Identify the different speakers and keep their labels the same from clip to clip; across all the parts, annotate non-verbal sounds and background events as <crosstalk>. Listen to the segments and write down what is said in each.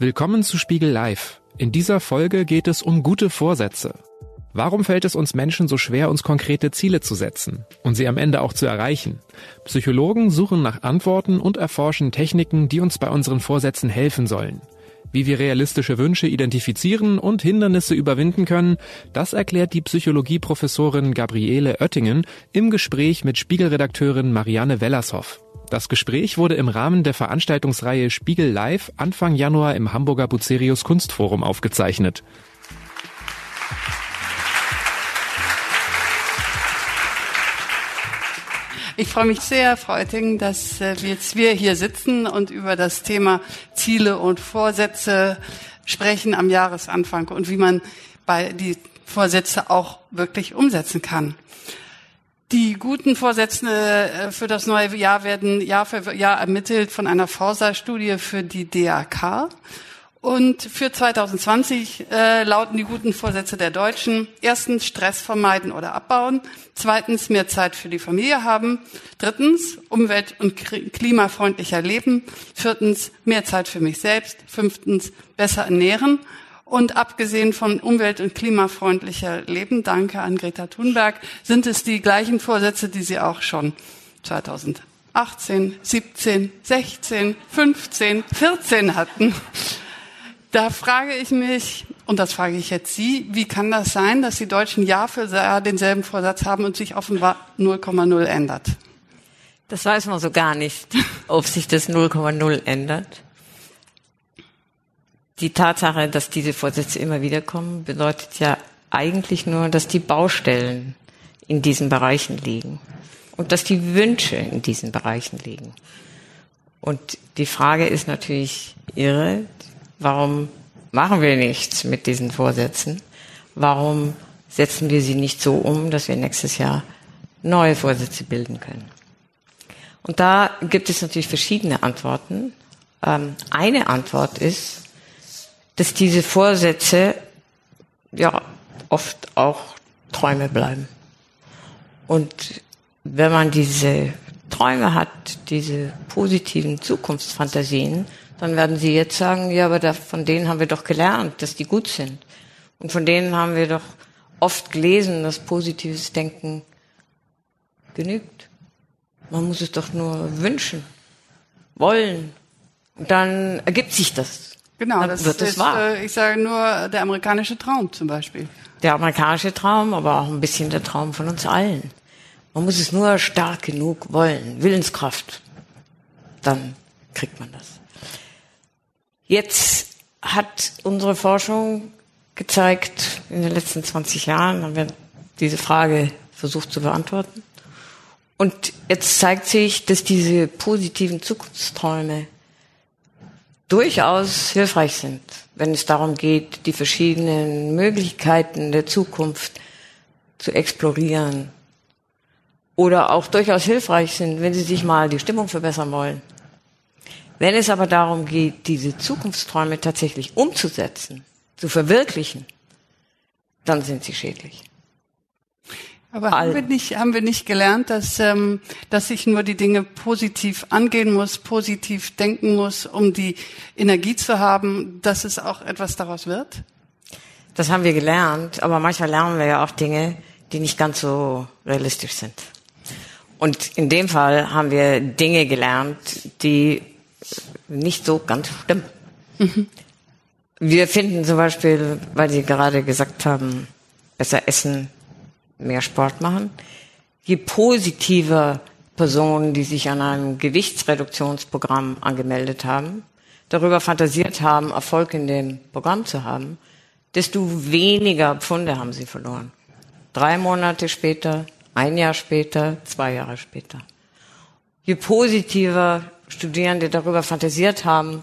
Speaker 1: Willkommen zu Spiegel Live. In dieser Folge geht es um gute Vorsätze. Warum fällt es uns Menschen so schwer, uns konkrete Ziele zu setzen und sie am Ende auch zu erreichen? Psychologen suchen nach Antworten und erforschen Techniken, die uns bei unseren Vorsätzen helfen sollen. Wie wir realistische Wünsche identifizieren und Hindernisse überwinden können, das erklärt die Psychologieprofessorin Gabriele Oettingen im Gespräch mit Spiegelredakteurin Marianne Wellershoff. Das Gespräch wurde im Rahmen der Veranstaltungsreihe Spiegel Live Anfang Januar im Hamburger Bucerius Kunstforum aufgezeichnet.
Speaker 2: Ich freue mich sehr, Frau Oettingen, dass äh, wir jetzt wir hier sitzen und über das Thema Ziele und Vorsätze sprechen am Jahresanfang und wie man bei die Vorsätze auch wirklich umsetzen kann. Die guten Vorsätze äh, für das neue Jahr werden Jahr für Jahr ermittelt von einer Forsa-Studie für die DAK. Und für 2020 äh, lauten die guten Vorsätze der Deutschen. Erstens Stress vermeiden oder abbauen. Zweitens mehr Zeit für die Familie haben. Drittens umwelt- und klimafreundlicher leben. Viertens mehr Zeit für mich selbst. Fünftens besser ernähren. Und abgesehen von umwelt- und klimafreundlicher Leben, danke an Greta Thunberg, sind es die gleichen Vorsätze, die Sie auch schon 2018, 17, 16, 15, 14 hatten. Da frage ich mich, und das frage ich jetzt Sie, wie kann das sein, dass die Deutschen Jahr für Jahr denselben Vorsatz haben und sich offenbar 0,0 ändert?
Speaker 3: Das weiß man so gar nicht, ob sich das 0,0 ändert. Die Tatsache, dass diese Vorsätze immer wieder kommen, bedeutet ja eigentlich nur, dass die Baustellen in diesen Bereichen liegen und dass die Wünsche in diesen Bereichen liegen. Und die Frage ist natürlich irre, Warum machen wir nichts mit diesen Vorsätzen? Warum setzen wir sie nicht so um, dass wir nächstes Jahr neue Vorsätze bilden können? Und da gibt es natürlich verschiedene Antworten. Ähm, eine Antwort ist, dass diese Vorsätze ja oft auch Träume bleiben. Und wenn man diese Träume hat, diese positiven Zukunftsfantasien, dann werden Sie jetzt sagen, ja, aber da, von denen haben wir doch gelernt, dass die gut sind. Und von denen haben wir doch oft gelesen, dass positives Denken genügt. Man muss es doch nur wünschen, wollen. Und dann ergibt sich das.
Speaker 2: Genau, das wird ist, wahr. Äh, ich sage nur, der amerikanische Traum zum Beispiel.
Speaker 3: Der amerikanische Traum, aber auch ein bisschen der Traum von uns allen. Man muss es nur stark genug wollen, Willenskraft. Dann kriegt man das. Jetzt hat unsere Forschung gezeigt, in den letzten 20 Jahren haben wir diese Frage versucht zu beantworten. Und jetzt zeigt sich, dass diese positiven Zukunftsträume durchaus hilfreich sind, wenn es darum geht, die verschiedenen Möglichkeiten der Zukunft zu explorieren. Oder auch durchaus hilfreich sind, wenn Sie sich mal die Stimmung verbessern wollen wenn es aber darum geht, diese Zukunftsträume tatsächlich umzusetzen, zu verwirklichen, dann sind sie schädlich.
Speaker 2: Aber haben wir nicht, haben wir nicht gelernt, dass, ähm, dass ich nur die Dinge positiv angehen muss, positiv denken muss, um die Energie zu haben, dass es auch etwas daraus wird?
Speaker 3: Das haben wir gelernt, aber manchmal lernen wir ja auch Dinge, die nicht ganz so realistisch sind. Und in dem Fall haben wir Dinge gelernt, die nicht so ganz stimmen. Mhm. Wir finden zum Beispiel, weil Sie gerade gesagt haben, besser essen, mehr Sport machen. Je positiver Personen, die sich an einem Gewichtsreduktionsprogramm angemeldet haben, darüber fantasiert haben, Erfolg in dem Programm zu haben, desto weniger Pfunde haben sie verloren. Drei Monate später, ein Jahr später, zwei Jahre später. Je positiver Studierende darüber fantasiert haben,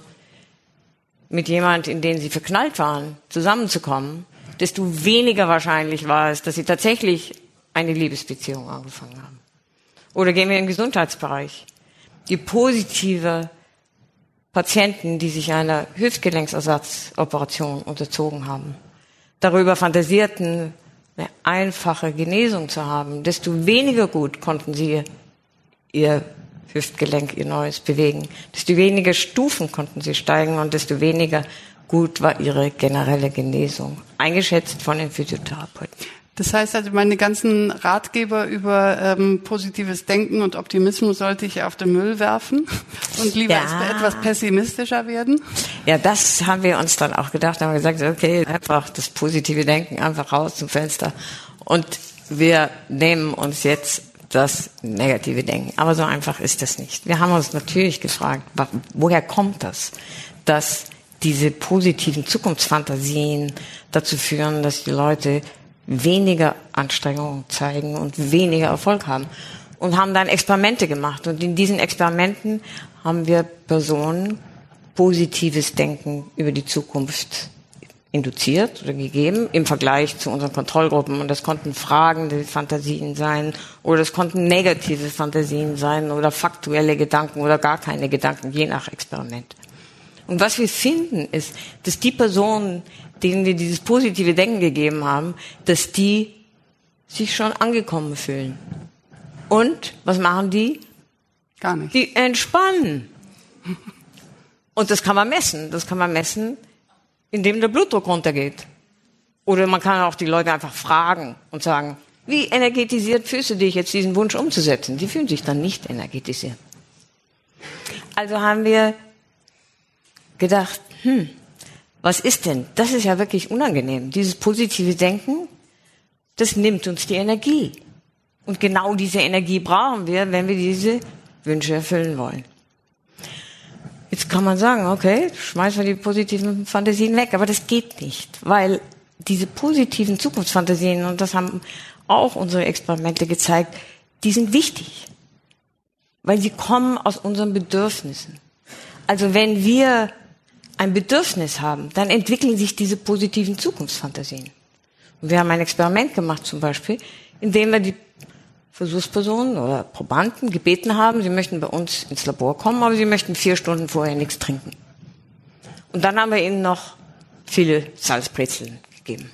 Speaker 3: mit jemand, in den sie verknallt waren, zusammenzukommen, desto weniger wahrscheinlich war es, dass sie tatsächlich eine Liebesbeziehung angefangen haben. Oder gehen wir im Gesundheitsbereich. Die positive Patienten, die sich einer Hüftgelenksersatzoperation unterzogen haben, darüber fantasierten, eine einfache Genesung zu haben, desto weniger gut konnten sie ihr Hüftgelenk ihr Neues bewegen. Desto weniger Stufen konnten sie steigen und desto weniger gut war ihre generelle Genesung, eingeschätzt von den Physiotherapeuten.
Speaker 2: Das heißt also, meine ganzen Ratgeber über ähm, positives Denken und Optimismus sollte ich auf den Müll werfen und lieber ja. etwas pessimistischer werden?
Speaker 3: Ja, das haben wir uns dann auch gedacht. Haben wir gesagt, okay, einfach das positive Denken einfach raus zum Fenster und wir nehmen uns jetzt das negative Denken. Aber so einfach ist das nicht. Wir haben uns natürlich gefragt, woher kommt das, dass diese positiven Zukunftsfantasien dazu führen, dass die Leute weniger Anstrengungen zeigen und weniger Erfolg haben. Und haben dann Experimente gemacht. Und in diesen Experimenten haben wir Personen positives Denken über die Zukunft induziert oder gegeben im Vergleich zu unseren Kontrollgruppen. Und das konnten fragende Fantasien sein oder das konnten negative Fantasien sein oder faktuelle Gedanken oder gar keine Gedanken, je nach Experiment. Und was wir finden, ist, dass die Personen, denen wir dieses positive Denken gegeben haben, dass die sich schon angekommen fühlen. Und was machen die?
Speaker 2: Gar nicht.
Speaker 3: Die entspannen. Und das kann man messen. Das kann man messen, indem der Blutdruck runtergeht. Oder man kann auch die Leute einfach fragen und sagen, wie energetisiert fühlst du dich jetzt, diesen Wunsch umzusetzen? Die fühlen sich dann nicht energetisiert. Also haben wir gedacht, hm, was ist denn? Das ist ja wirklich unangenehm. Dieses positive Denken, das nimmt uns die Energie. Und genau diese Energie brauchen wir, wenn wir diese Wünsche erfüllen wollen. Jetzt kann man sagen, okay, schmeißen wir die positiven Fantasien weg, aber das geht nicht, weil diese positiven Zukunftsfantasien, und das haben auch unsere Experimente gezeigt, die sind wichtig, weil sie kommen aus unseren Bedürfnissen. Also wenn wir ein Bedürfnis haben, dann entwickeln sich diese positiven Zukunftsfantasien. Und wir haben ein Experiment gemacht zum Beispiel, in dem wir die Versuchspersonen oder Probanden gebeten haben, sie möchten bei uns ins Labor kommen, aber sie möchten vier Stunden vorher nichts trinken. Und dann haben wir ihnen noch viele Salzbrezeln gegeben.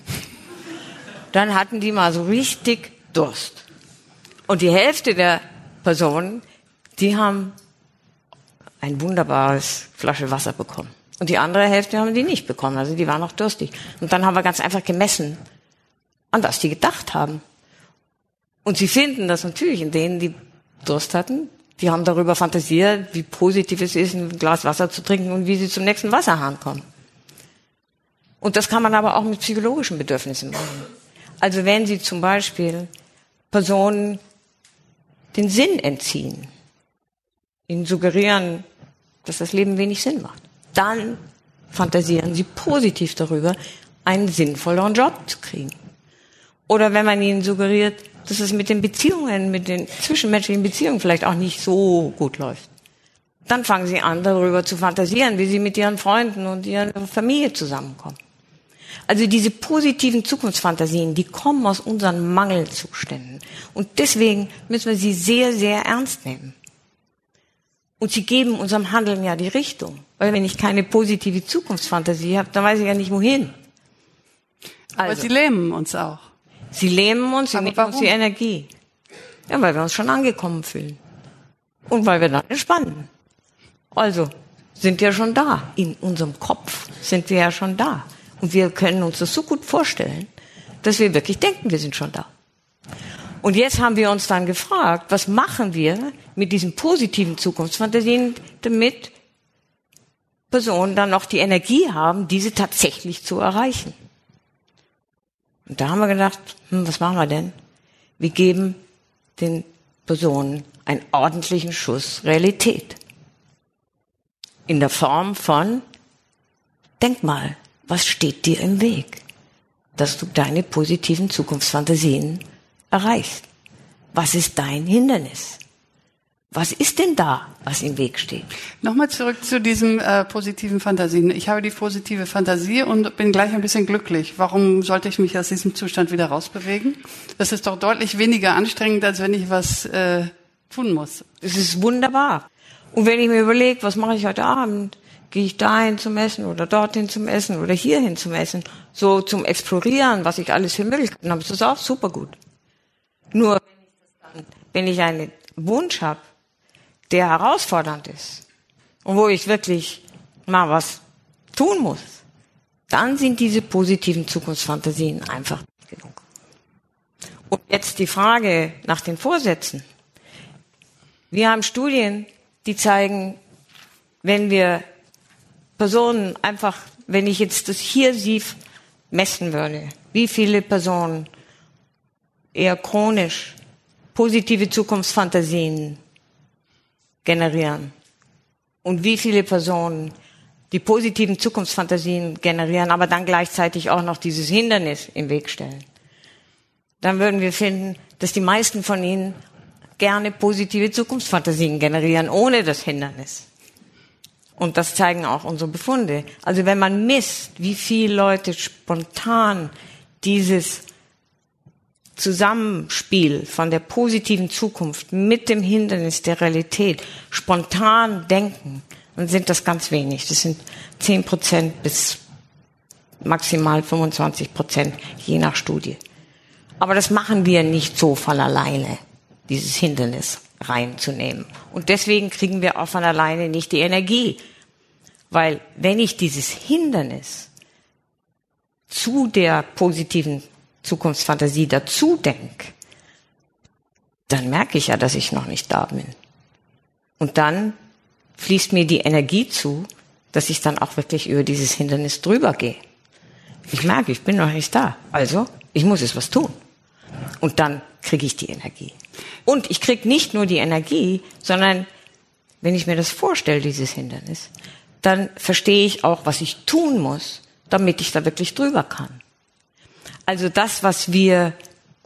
Speaker 3: Dann hatten die mal so richtig Durst. Und die Hälfte der Personen, die haben ein wunderbares Flasche Wasser bekommen. Und die andere Hälfte haben die nicht bekommen. Also die waren noch durstig. Und dann haben wir ganz einfach gemessen, an was die gedacht haben. Und sie finden das natürlich in denen, die Durst hatten. Die haben darüber fantasiert, wie positiv es ist, ein Glas Wasser zu trinken und wie sie zum nächsten Wasserhahn kommen. Und das kann man aber auch mit psychologischen Bedürfnissen machen. Also wenn Sie zum Beispiel Personen den Sinn entziehen, ihnen suggerieren, dass das Leben wenig Sinn macht, dann fantasieren sie positiv darüber, einen sinnvolleren Job zu kriegen. Oder wenn man ihnen suggeriert, dass es mit den Beziehungen, mit den zwischenmenschlichen Beziehungen vielleicht auch nicht so gut läuft. Dann fangen sie an, darüber zu fantasieren, wie sie mit ihren Freunden und ihrer Familie zusammenkommen. Also diese positiven Zukunftsfantasien, die kommen aus unseren Mangelzuständen. Und deswegen müssen wir sie sehr, sehr ernst nehmen. Und sie geben unserem Handeln ja die Richtung. Weil wenn ich keine positive Zukunftsfantasie habe, dann weiß ich ja nicht wohin.
Speaker 2: Also, Aber sie lähmen uns auch.
Speaker 3: Sie lähmen uns, sie nehmen uns die Energie. Ja, weil wir uns schon angekommen fühlen. Und weil wir dann entspannen. Also sind wir schon da. In unserem Kopf sind wir ja schon da. Und wir können uns das so gut vorstellen, dass wir wirklich denken, wir sind schon da. Und jetzt haben wir uns dann gefragt, was machen wir mit diesen positiven Zukunftsfantasien, damit Personen dann noch die Energie haben, diese tatsächlich zu erreichen. Und da haben wir gedacht, hm, was machen wir denn? Wir geben den Personen einen ordentlichen Schuss Realität. In der Form von, denk mal, was steht dir im Weg, dass du deine positiven Zukunftsfantasien erreichst? Was ist dein Hindernis? Was ist denn da, was im Weg steht?
Speaker 2: Nochmal zurück zu diesem äh, positiven Fantasien. Ich habe die positive Fantasie und bin gleich ein bisschen glücklich. Warum sollte ich mich aus diesem Zustand wieder rausbewegen? Das ist doch deutlich weniger anstrengend, als wenn ich was äh, tun muss.
Speaker 3: Es ist wunderbar. Und wenn ich mir überlege, was mache ich heute Abend? Gehe ich dahin zum Essen oder dorthin zum Essen oder hierhin zum Essen? So zum Explorieren, was ich alles für Möglichkeiten habe, ist das auch super gut. Nur wenn ich einen Wunsch habe, der herausfordernd ist und wo ich wirklich mal was tun muss, dann sind diese positiven Zukunftsfantasien einfach nicht genug. Und jetzt die Frage nach den Vorsätzen. Wir haben Studien, die zeigen, wenn wir Personen einfach, wenn ich jetzt das hier messen würde, wie viele Personen eher chronisch positive Zukunftsfantasien generieren und wie viele Personen die positiven Zukunftsfantasien generieren, aber dann gleichzeitig auch noch dieses Hindernis im Weg stellen, dann würden wir finden, dass die meisten von ihnen gerne positive Zukunftsfantasien generieren, ohne das Hindernis. Und das zeigen auch unsere Befunde. Also wenn man misst, wie viele Leute spontan dieses Zusammenspiel von der positiven Zukunft mit dem Hindernis der Realität spontan denken, dann sind das ganz wenig. Das sind 10 Prozent bis maximal 25 Prozent, je nach Studie. Aber das machen wir nicht so von alleine, dieses Hindernis reinzunehmen. Und deswegen kriegen wir auch von alleine nicht die Energie. Weil wenn ich dieses Hindernis zu der positiven Zukunftsfantasie dazu denke, dann merke ich ja, dass ich noch nicht da bin. Und dann fließt mir die Energie zu, dass ich dann auch wirklich über dieses Hindernis drüber gehe. Ich merke, ich bin noch nicht da. Also, ich muss es was tun. Und dann kriege ich die Energie. Und ich kriege nicht nur die Energie, sondern wenn ich mir das vorstelle, dieses Hindernis, dann verstehe ich auch, was ich tun muss, damit ich da wirklich drüber kann. Also das, was wir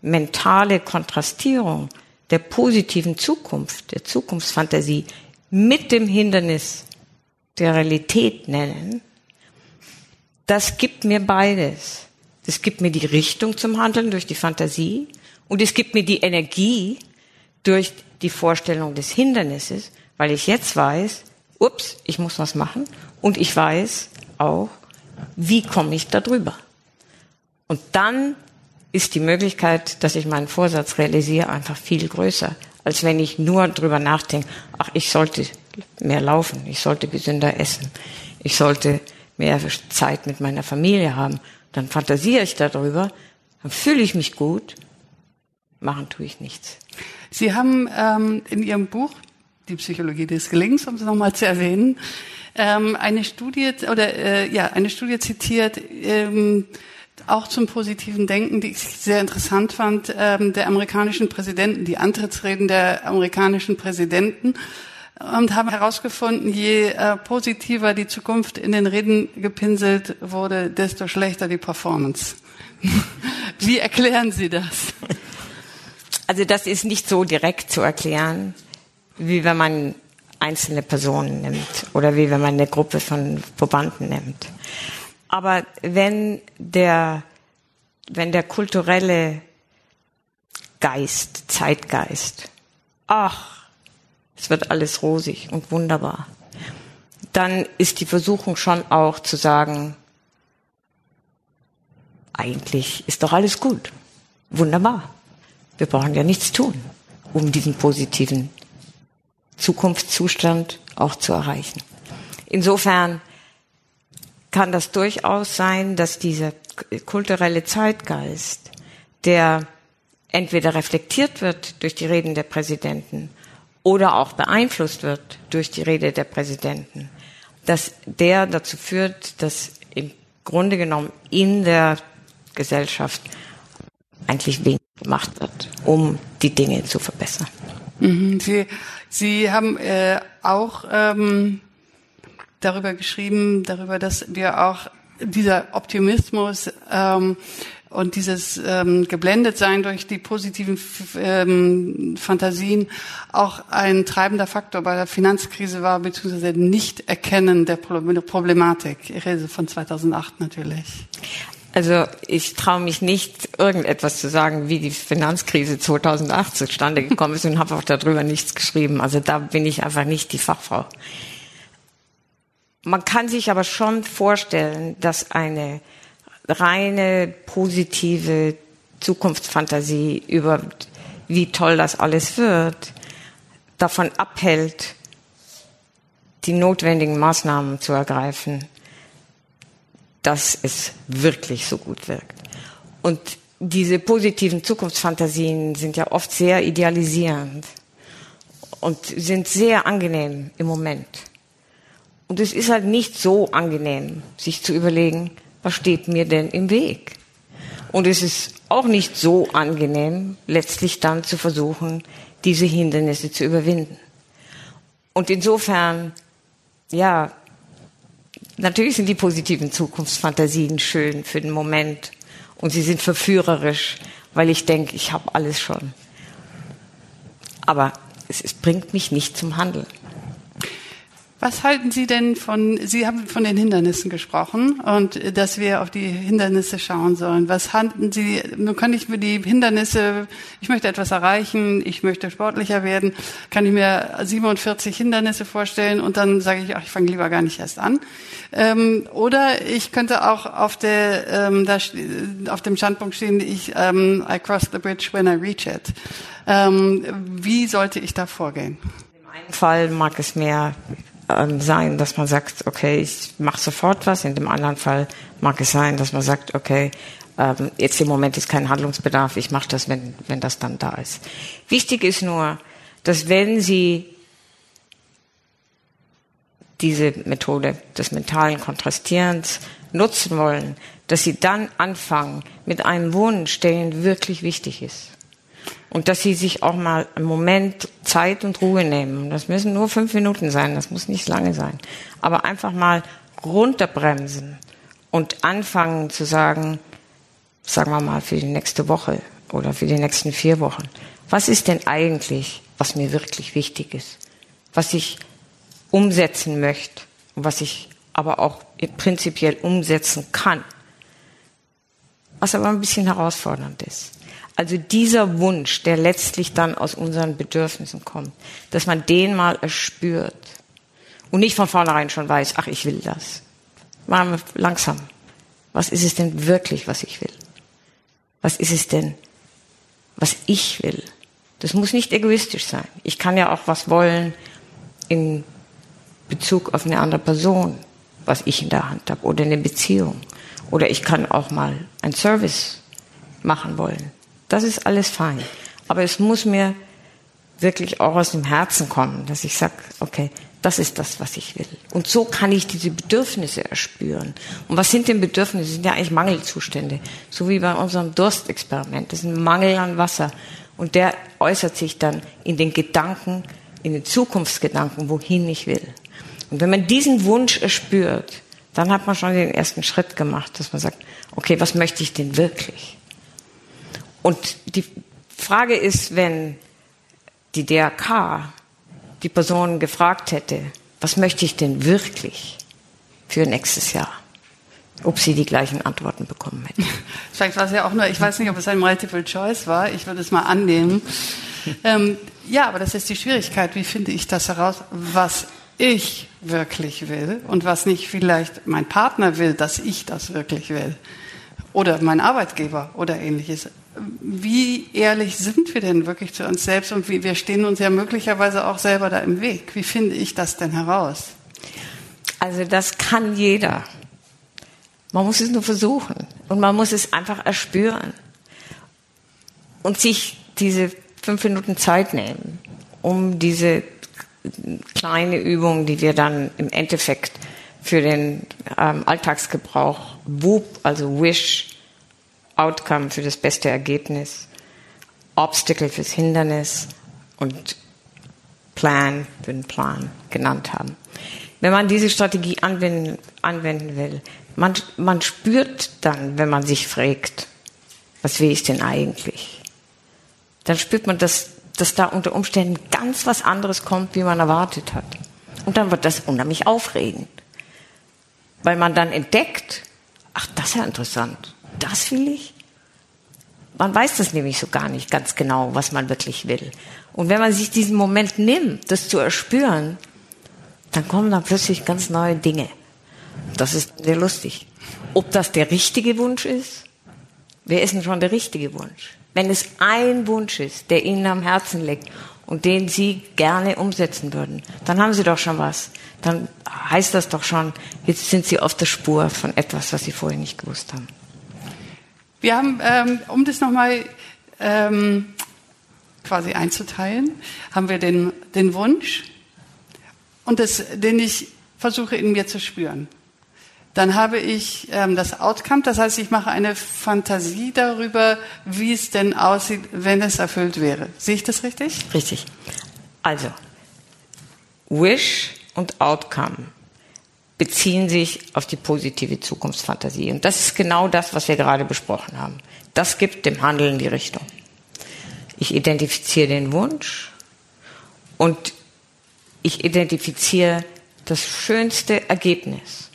Speaker 3: mentale Kontrastierung der positiven Zukunft, der Zukunftsfantasie mit dem Hindernis der Realität nennen, das gibt mir beides. Das gibt mir die Richtung zum Handeln durch die Fantasie und es gibt mir die Energie durch die Vorstellung des Hindernisses, weil ich jetzt weiß, ups, ich muss was machen und ich weiß auch, wie komme ich da drüber. Und dann ist die Möglichkeit, dass ich meinen Vorsatz realisiere, einfach viel größer, als wenn ich nur drüber nachdenke, ach, ich sollte mehr laufen, ich sollte gesünder essen, ich sollte mehr Zeit mit meiner Familie haben. Dann fantasiere ich darüber, dann fühle ich mich gut, machen tue ich nichts.
Speaker 2: Sie haben ähm, in Ihrem Buch die Psychologie des Gelings, um es nochmal zu erwähnen, ähm, eine Studie oder äh, ja eine Studie zitiert, ähm, auch zum positiven Denken, die ich sehr interessant fand, ähm, der amerikanischen Präsidenten, die Antrittsreden der amerikanischen Präsidenten und haben herausgefunden, je äh, positiver die Zukunft in den Reden gepinselt wurde, desto schlechter die Performance. <laughs> Wie erklären Sie das?
Speaker 3: Also das ist nicht so direkt zu erklären wie wenn man einzelne Personen nimmt oder wie wenn man eine Gruppe von Probanden nimmt. Aber wenn der, wenn der kulturelle Geist, Zeitgeist, ach, es wird alles rosig und wunderbar, dann ist die Versuchung schon auch zu sagen, eigentlich ist doch alles gut, wunderbar. Wir brauchen ja nichts tun, um diesen positiven Zukunftszustand auch zu erreichen. Insofern kann das durchaus sein, dass dieser kulturelle Zeitgeist, der entweder reflektiert wird durch die Reden der Präsidenten oder auch beeinflusst wird durch die Rede der Präsidenten, dass der dazu führt, dass im Grunde genommen in der Gesellschaft eigentlich wenig gemacht wird, um die Dinge zu verbessern.
Speaker 2: Mhm. Sie, Sie haben äh, auch ähm, darüber geschrieben, darüber, dass wir auch dieser Optimismus ähm, und dieses ähm, Geblendetsein durch die positiven ähm, Fantasien auch ein treibender Faktor bei der Finanzkrise war, beziehungsweise Nicht-Erkennen der Problematik. Ich rede von 2008 natürlich.
Speaker 3: Also ich traue mich nicht, irgendetwas zu sagen, wie die Finanzkrise 2008 zustande gekommen ist und habe auch darüber nichts geschrieben. Also da bin ich einfach nicht die Fachfrau. Man kann sich aber schon vorstellen, dass eine reine positive Zukunftsfantasie über wie toll das alles wird, davon abhält, die notwendigen Maßnahmen zu ergreifen, dass es wirklich so gut wirkt. Und diese positiven Zukunftsfantasien sind ja oft sehr idealisierend und sind sehr angenehm im Moment. Und es ist halt nicht so angenehm, sich zu überlegen, was steht mir denn im Weg? Und es ist auch nicht so angenehm, letztlich dann zu versuchen, diese Hindernisse zu überwinden. Und insofern, ja, natürlich sind die positiven Zukunftsfantasien schön für den Moment und sie sind verführerisch, weil ich denke, ich habe alles schon. Aber es, es bringt mich nicht zum Handeln.
Speaker 2: Was halten Sie denn von, Sie haben von den Hindernissen gesprochen und äh, dass wir auf die Hindernisse schauen sollen. Was halten Sie, nun kann ich mir die Hindernisse, ich möchte etwas erreichen, ich möchte sportlicher werden, kann ich mir 47 Hindernisse vorstellen und dann sage ich, ach, ich fange lieber gar nicht erst an. Ähm, oder ich könnte auch auf, der, ähm, da, auf dem Standpunkt stehen, ich, ähm, I cross the bridge when I reach it. Ähm, wie sollte ich da vorgehen?
Speaker 3: Im einen Fall mag es mehr ähm, sein, dass man sagt, okay, ich mache sofort was. In dem anderen Fall mag es sein, dass man sagt, okay, ähm, jetzt im Moment ist kein Handlungsbedarf, ich mache das, wenn, wenn das dann da ist. Wichtig ist nur, dass wenn Sie diese Methode des mentalen Kontrastierens nutzen wollen, dass Sie dann anfangen mit einem Wunsch, der Ihnen wirklich wichtig ist. Und dass sie sich auch mal einen Moment Zeit und Ruhe nehmen. Das müssen nur fünf Minuten sein, das muss nicht lange sein. Aber einfach mal runterbremsen und anfangen zu sagen, sagen wir mal für die nächste Woche oder für die nächsten vier Wochen, was ist denn eigentlich, was mir wirklich wichtig ist, was ich umsetzen möchte und was ich aber auch prinzipiell umsetzen kann, was aber ein bisschen herausfordernd ist. Also dieser Wunsch, der letztlich dann aus unseren Bedürfnissen kommt, dass man den mal erspürt und nicht von vornherein schon weiß, ach, ich will das. Mal langsam. Was ist es denn wirklich, was ich will? Was ist es denn, was ich will? Das muss nicht egoistisch sein. Ich kann ja auch was wollen in Bezug auf eine andere Person, was ich in der Hand habe, oder eine Beziehung. Oder ich kann auch mal einen Service machen wollen. Das ist alles fein. Aber es muss mir wirklich auch aus dem Herzen kommen, dass ich sage, okay, das ist das, was ich will. Und so kann ich diese Bedürfnisse erspüren. Und was sind denn Bedürfnisse? Das sind ja eigentlich Mangelzustände. So wie bei unserem Durstexperiment. Das ist ein Mangel an Wasser. Und der äußert sich dann in den Gedanken, in den Zukunftsgedanken, wohin ich will. Und wenn man diesen Wunsch erspürt, dann hat man schon den ersten Schritt gemacht, dass man sagt, okay, was möchte ich denn wirklich? Und die Frage ist, wenn die DRK die Person gefragt hätte, was möchte ich denn wirklich für nächstes Jahr? Ob sie die gleichen Antworten bekommen hätten. <laughs>
Speaker 2: Vielleicht war es ja auch nur, ich weiß nicht, ob es ein Multiple Choice war, ich würde es mal annehmen. <laughs> ähm, ja, aber das ist die Schwierigkeit. Wie finde ich das heraus, was ich wirklich will und was nicht vielleicht mein Partner will, dass ich das wirklich will? Oder mein Arbeitgeber oder ähnliches wie ehrlich sind wir denn wirklich zu uns selbst und wie, wir stehen uns ja möglicherweise auch selber da im Weg. Wie finde ich das denn heraus?
Speaker 3: Also das kann jeder. Man muss es nur versuchen und man muss es einfach erspüren und sich diese fünf Minuten Zeit nehmen, um diese kleine Übung, die wir dann im Endeffekt für den ähm, Alltagsgebrauch WUP, also Wish, Outcome für das beste Ergebnis, Obstacle fürs Hindernis und Plan für den Plan genannt haben. Wenn man diese Strategie anwenden, anwenden will, man, man spürt dann, wenn man sich fragt, was will ich denn eigentlich? Dann spürt man, dass, dass da unter Umständen ganz was anderes kommt, wie man erwartet hat. Und dann wird das unheimlich aufregend. Weil man dann entdeckt, ach, das ist ja interessant das will ich? Man weiß das nämlich so gar nicht ganz genau, was man wirklich will. Und wenn man sich diesen Moment nimmt, das zu erspüren, dann kommen da plötzlich ganz neue Dinge. Das ist sehr lustig. Ob das der richtige Wunsch ist? Wer ist denn schon der richtige Wunsch? Wenn es ein Wunsch ist, der Ihnen am Herzen liegt und den Sie gerne umsetzen würden, dann haben Sie doch schon was. Dann heißt das doch schon, jetzt sind Sie auf der Spur von etwas, was Sie vorher nicht gewusst haben.
Speaker 2: Wir haben, ähm, um das nochmal ähm, quasi einzuteilen, haben wir den, den Wunsch und das, den ich versuche in mir zu spüren. Dann habe ich ähm, das Outcome, das heißt, ich mache eine Fantasie darüber, wie es denn aussieht, wenn es erfüllt wäre. Sehe ich das richtig?
Speaker 3: Richtig. Also, Wish und Outcome beziehen sich auf die positive Zukunftsfantasie. Und das ist genau das, was wir gerade besprochen haben. Das gibt dem Handeln die Richtung. Ich identifiziere den Wunsch und ich identifiziere das schönste Ergebnis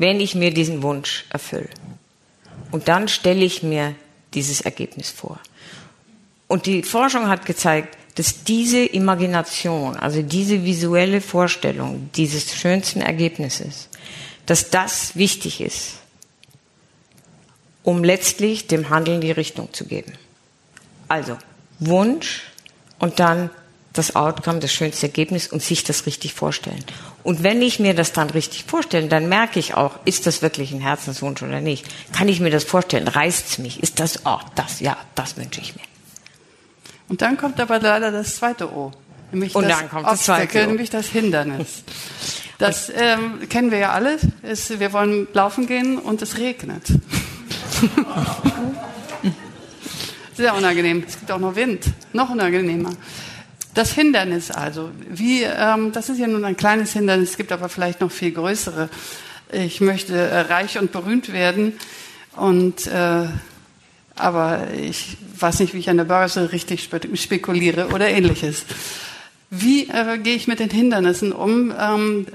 Speaker 3: wenn ich mir diesen Wunsch erfülle. Und dann stelle ich mir dieses Ergebnis vor. Und die Forschung hat gezeigt, dass diese Imagination, also diese visuelle Vorstellung dieses schönsten Ergebnisses, dass das wichtig ist, um letztlich dem Handeln die Richtung zu geben. Also Wunsch und dann das Outcome, das schönste Ergebnis und sich das richtig vorstellen. Und wenn ich mir das dann richtig vorstelle, dann merke ich auch, ist das wirklich ein Herzenswunsch oder nicht? Kann ich mir das vorstellen? Reißt es mich? Ist das, oh, das, ja, das wünsche ich mir.
Speaker 2: Und dann kommt aber leider das zweite O.
Speaker 3: Nämlich und das dann kommt das zweite
Speaker 2: O. nämlich das Hindernis. Das ähm, kennen wir ja alle. Ist, wir wollen laufen gehen und es regnet. <laughs> Sehr unangenehm. Es gibt auch noch Wind. Noch unangenehmer. Das Hindernis also, wie, ähm, das ist ja nun ein kleines Hindernis, es gibt aber vielleicht noch viel größere. Ich möchte äh, reich und berühmt werden und äh, aber ich weiß nicht, wie ich an der Börse richtig spekuliere oder ähnliches. Wie äh, gehe ich mit den Hindernissen um? Ähm,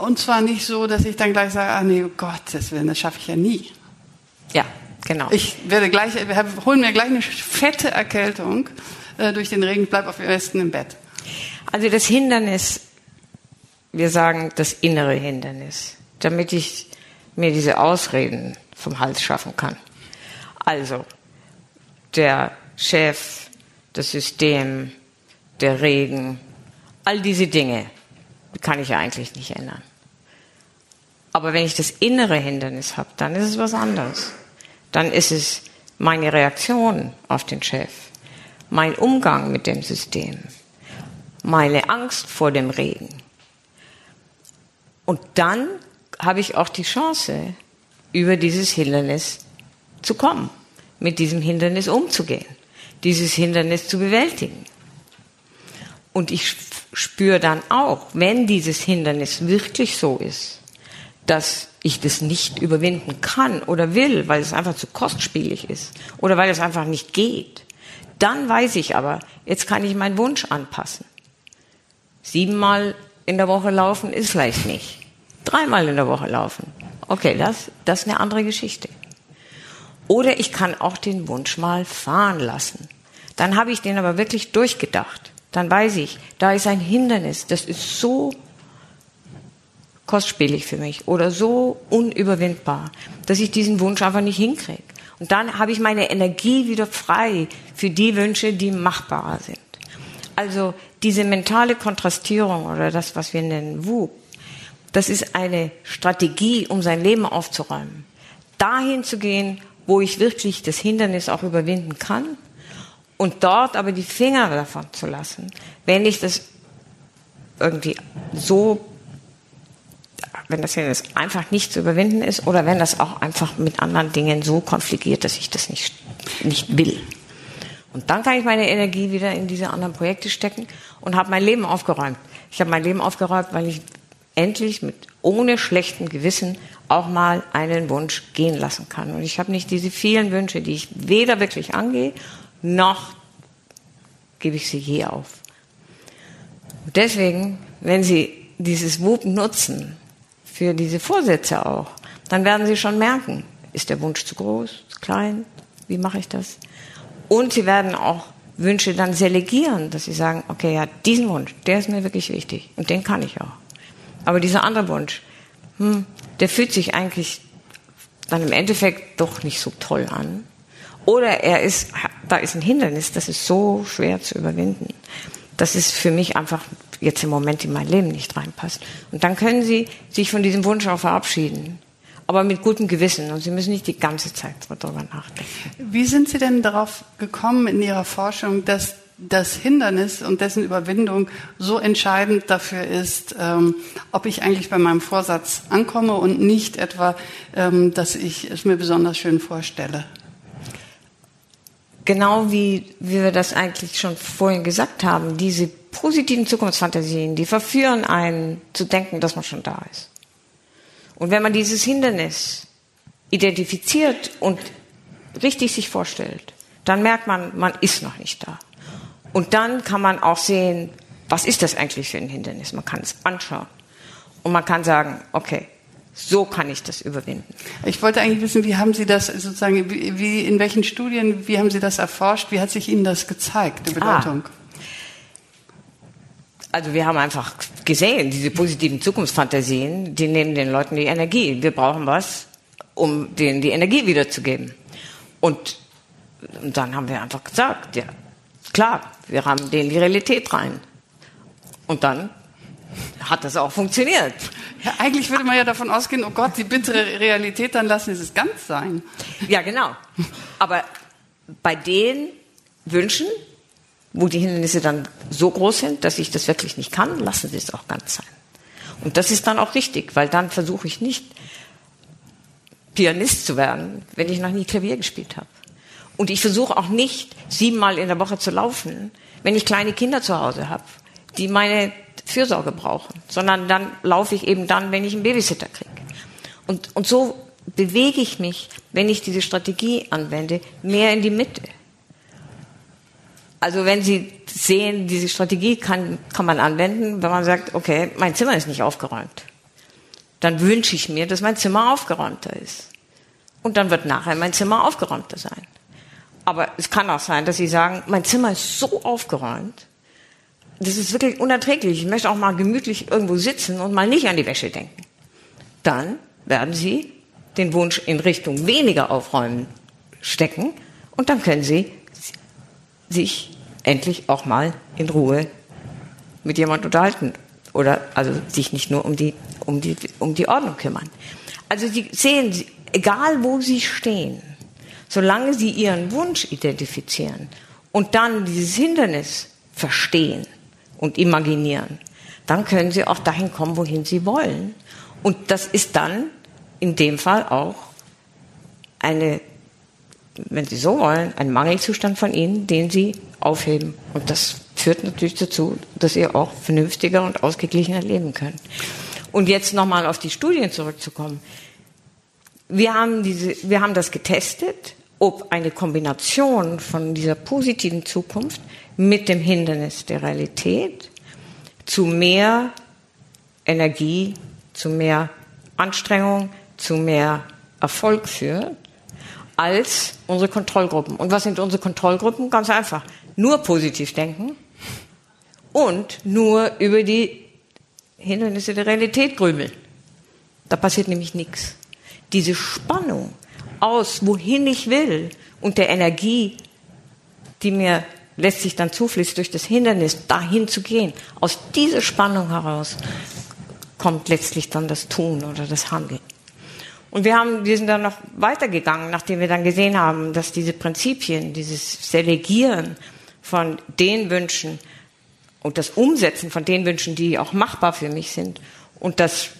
Speaker 2: und zwar nicht so, dass ich dann gleich sage, ah nee, oh Gott, das schaffe ich ja nie.
Speaker 3: Ja, genau.
Speaker 2: Ich werde gleich, holen mir gleich eine fette Erkältung äh, durch den Regen, bleib auf dem besten im Bett.
Speaker 3: Also das Hindernis, wir sagen das innere Hindernis, damit ich mir diese Ausreden vom Hals schaffen kann. Also der Chef, das System, der Regen, all diese Dinge kann ich ja eigentlich nicht ändern. Aber wenn ich das innere Hindernis habe, dann ist es was anderes. Dann ist es meine Reaktion auf den Chef mein Umgang mit dem System, meine Angst vor dem Regen. Und dann habe ich auch die Chance, über dieses Hindernis zu kommen, mit diesem Hindernis umzugehen, dieses Hindernis zu bewältigen. Und ich spüre dann auch, wenn dieses Hindernis wirklich so ist, dass ich das nicht überwinden kann oder will, weil es einfach zu kostspielig ist oder weil es einfach nicht geht, dann weiß ich aber, jetzt kann ich meinen Wunsch anpassen. Siebenmal in der Woche laufen ist vielleicht nicht. Dreimal in der Woche laufen. Okay, das, das ist eine andere Geschichte. Oder ich kann auch den Wunsch mal fahren lassen. Dann habe ich den aber wirklich durchgedacht. Dann weiß ich, da ist ein Hindernis, das ist so kostspielig für mich oder so unüberwindbar, dass ich diesen Wunsch einfach nicht hinkriege. Und dann habe ich meine Energie wieder frei für die Wünsche, die machbarer sind. Also diese mentale Kontrastierung oder das, was wir nennen WUP, das ist eine Strategie, um sein Leben aufzuräumen. Dahin zu gehen, wo ich wirklich das Hindernis auch überwinden kann und dort aber die Finger davon zu lassen, wenn ich das irgendwie so wenn das jetzt einfach nicht zu überwinden ist oder wenn das auch einfach mit anderen Dingen so konfligiert, dass ich das nicht, nicht will. Und dann kann ich meine Energie wieder in diese anderen Projekte stecken und habe mein Leben aufgeräumt. Ich habe mein Leben aufgeräumt, weil ich endlich mit ohne schlechten Gewissen auch mal einen Wunsch gehen lassen kann. Und ich habe nicht diese vielen Wünsche, die ich weder wirklich angehe, noch gebe ich sie je auf. Und deswegen, wenn Sie dieses WUP nutzen, für diese Vorsätze auch. Dann werden Sie schon merken, ist der Wunsch zu groß, zu klein, wie mache ich das? Und Sie werden auch Wünsche dann selegieren, dass Sie sagen, okay, ja, diesen Wunsch, der ist mir wirklich wichtig und den kann ich auch. Aber dieser andere Wunsch, hm, der fühlt sich eigentlich dann im Endeffekt doch nicht so toll an. Oder er ist, da ist ein Hindernis, das ist so schwer zu überwinden. dass es für mich einfach jetzt im Moment in mein Leben nicht reinpasst. Und dann können Sie sich von diesem Wunsch auch verabschieden. Aber mit gutem Gewissen. Und Sie müssen nicht die ganze Zeit darüber nachdenken.
Speaker 2: Wie sind Sie denn darauf gekommen in Ihrer Forschung, dass das Hindernis und dessen Überwindung so entscheidend dafür ist, ähm, ob ich eigentlich bei meinem Vorsatz ankomme und nicht etwa, ähm, dass ich es mir besonders schön vorstelle?
Speaker 3: Genau wie, wie wir das eigentlich schon vorhin gesagt haben, diese positiven Zukunftsfantasien, die verführen einen zu denken, dass man schon da ist. Und wenn man dieses Hindernis identifiziert und richtig sich vorstellt, dann merkt man, man ist noch nicht da. Und dann kann man auch sehen, was ist das eigentlich für ein Hindernis? Man kann es anschauen. Und man kann sagen, okay, so kann ich das überwinden.
Speaker 2: Ich wollte eigentlich wissen, wie haben Sie das sozusagen, wie, in welchen Studien, wie haben Sie das erforscht? Wie hat sich Ihnen das gezeigt, die ah. Bedeutung? Ah.
Speaker 3: Also wir haben einfach gesehen, diese positiven Zukunftsfantasien, die nehmen den Leuten die Energie. Wir brauchen was, um denen die Energie wiederzugeben. Und, und dann haben wir einfach gesagt, ja, Klar, wir haben denen die Realität rein. Und dann hat das auch funktioniert.
Speaker 2: Ja, eigentlich würde man ja davon ausgehen, oh Gott, die bittere Realität, dann lassen sie es ganz sein.
Speaker 3: Ja, genau. Aber bei den Wünschen, wo die Hindernisse dann so groß sind, dass ich das wirklich nicht kann, lassen sie es auch ganz sein. Und das ist dann auch richtig, weil dann versuche ich nicht, Pianist zu werden, wenn ich noch nie Klavier gespielt habe. Und ich versuche auch nicht, siebenmal in der Woche zu laufen, wenn ich kleine Kinder zu Hause habe, die meine Fürsorge brauchen, sondern dann laufe ich eben dann, wenn ich einen Babysitter kriege. Und, und so bewege ich mich, wenn ich diese Strategie anwende, mehr in die Mitte. Also wenn Sie sehen, diese Strategie kann, kann man anwenden, wenn man sagt, okay, mein Zimmer ist nicht aufgeräumt. Dann wünsche ich mir, dass mein Zimmer aufgeräumter ist. Und dann wird nachher mein Zimmer aufgeräumter sein. Aber es kann auch sein, dass Sie sagen, mein Zimmer ist so aufgeräumt, das ist wirklich unerträglich. Ich möchte auch mal gemütlich irgendwo sitzen und mal nicht an die Wäsche denken. Dann werden Sie den Wunsch in Richtung weniger aufräumen stecken und dann können Sie sich endlich auch mal in Ruhe mit jemandem unterhalten oder also sich nicht nur um die, um die, um die Ordnung kümmern. Also Sie sehen, egal wo Sie stehen, solange sie ihren Wunsch identifizieren und dann dieses Hindernis verstehen und imaginieren, dann können sie auch dahin kommen, wohin sie wollen. Und das ist dann in dem Fall auch eine, wenn Sie so wollen, ein Mangelzustand von Ihnen, den Sie aufheben. Und das führt natürlich dazu, dass Sie auch vernünftiger und ausgeglichener leben können. Und jetzt nochmal auf die Studien zurückzukommen. Wir haben, diese, wir haben das getestet ob eine Kombination von dieser positiven Zukunft mit dem Hindernis der Realität zu mehr Energie, zu mehr Anstrengung, zu mehr Erfolg führt als unsere Kontrollgruppen. Und was sind unsere Kontrollgruppen? Ganz einfach. Nur positiv denken und nur über die Hindernisse der Realität grübeln. Da passiert nämlich nichts. Diese Spannung aus, wohin ich will und der Energie, die mir letztlich dann zufließt durch das Hindernis, dahin zu gehen. Aus dieser Spannung heraus kommt letztlich dann das Tun oder das Handeln. Und wir haben, wir sind dann noch weitergegangen, nachdem wir dann gesehen haben, dass diese Prinzipien, dieses Selegieren von den Wünschen und das Umsetzen von den Wünschen, die auch machbar für mich sind und das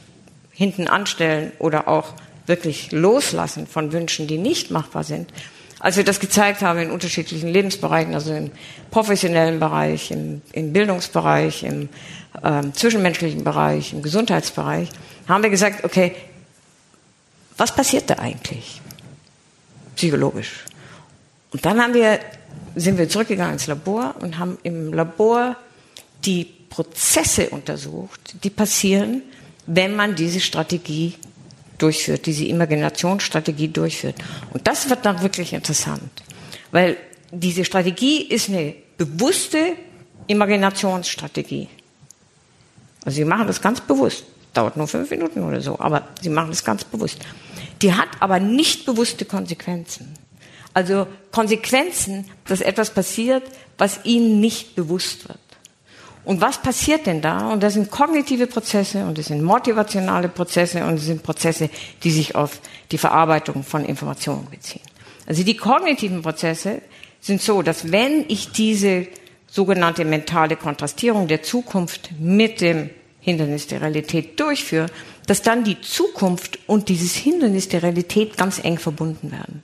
Speaker 3: hinten anstellen oder auch wirklich loslassen von Wünschen, die nicht machbar sind. Als wir das gezeigt haben in unterschiedlichen Lebensbereichen, also im professionellen Bereich, im, im Bildungsbereich, im äh, zwischenmenschlichen Bereich, im Gesundheitsbereich, haben wir gesagt, okay, was passiert da eigentlich psychologisch? Und dann haben wir, sind wir zurückgegangen ins Labor und haben im Labor die Prozesse untersucht, die passieren, wenn man diese Strategie durchführt, diese Imaginationsstrategie durchführt. Und das wird dann wirklich interessant, weil diese Strategie ist eine bewusste Imaginationsstrategie. Also sie machen das ganz bewusst. Dauert nur fünf Minuten oder so, aber sie machen das ganz bewusst. Die hat aber nicht bewusste Konsequenzen. Also Konsequenzen, dass etwas passiert, was ihnen nicht bewusst wird. Und was passiert denn da? Und das sind kognitive Prozesse und das sind motivationale Prozesse und das sind Prozesse, die sich auf die Verarbeitung von Informationen beziehen. Also die kognitiven Prozesse sind so, dass wenn ich diese sogenannte mentale Kontrastierung der Zukunft mit dem Hindernis der Realität durchführe, dass dann die Zukunft und dieses Hindernis der Realität ganz eng verbunden werden.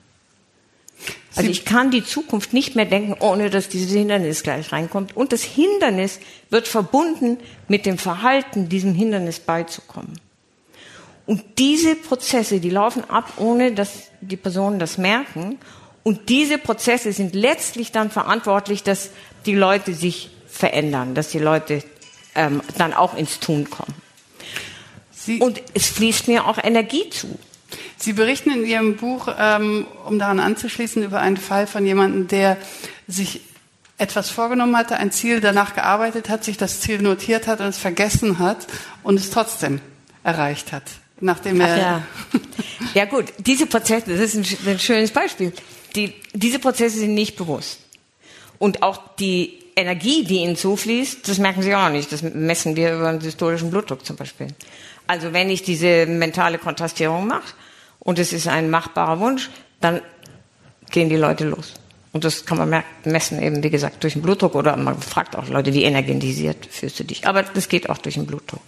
Speaker 3: Also ich kann die Zukunft nicht mehr denken, ohne dass dieses Hindernis gleich reinkommt. Und das Hindernis wird verbunden mit dem Verhalten, diesem Hindernis beizukommen. Und diese Prozesse, die laufen ab, ohne dass die Personen das merken. Und diese Prozesse sind letztlich dann verantwortlich, dass die Leute sich verändern, dass die Leute ähm, dann auch ins Tun kommen. Sie und es fließt mir auch Energie zu.
Speaker 2: Sie berichten in Ihrem Buch, ähm, um daran anzuschließen, über einen Fall von jemandem, der sich etwas vorgenommen hatte, ein Ziel danach gearbeitet hat, sich das Ziel notiert hat und es vergessen hat und es trotzdem erreicht hat. Nachdem er
Speaker 3: ja. <laughs> ja gut, diese Prozesse, das ist ein, ein schönes Beispiel. Die, diese Prozesse sind nicht bewusst. Und auch die Energie, die ihnen zufließt, das merken sie auch nicht. Das messen wir über den historischen Blutdruck zum Beispiel. Also wenn ich diese mentale Kontrastierung mache und es ist ein machbarer Wunsch, dann gehen die Leute los. Und das kann man messen eben, wie gesagt, durch den Blutdruck oder man fragt auch Leute, wie energetisiert fühlst du dich. Aber das geht auch durch den Blutdruck.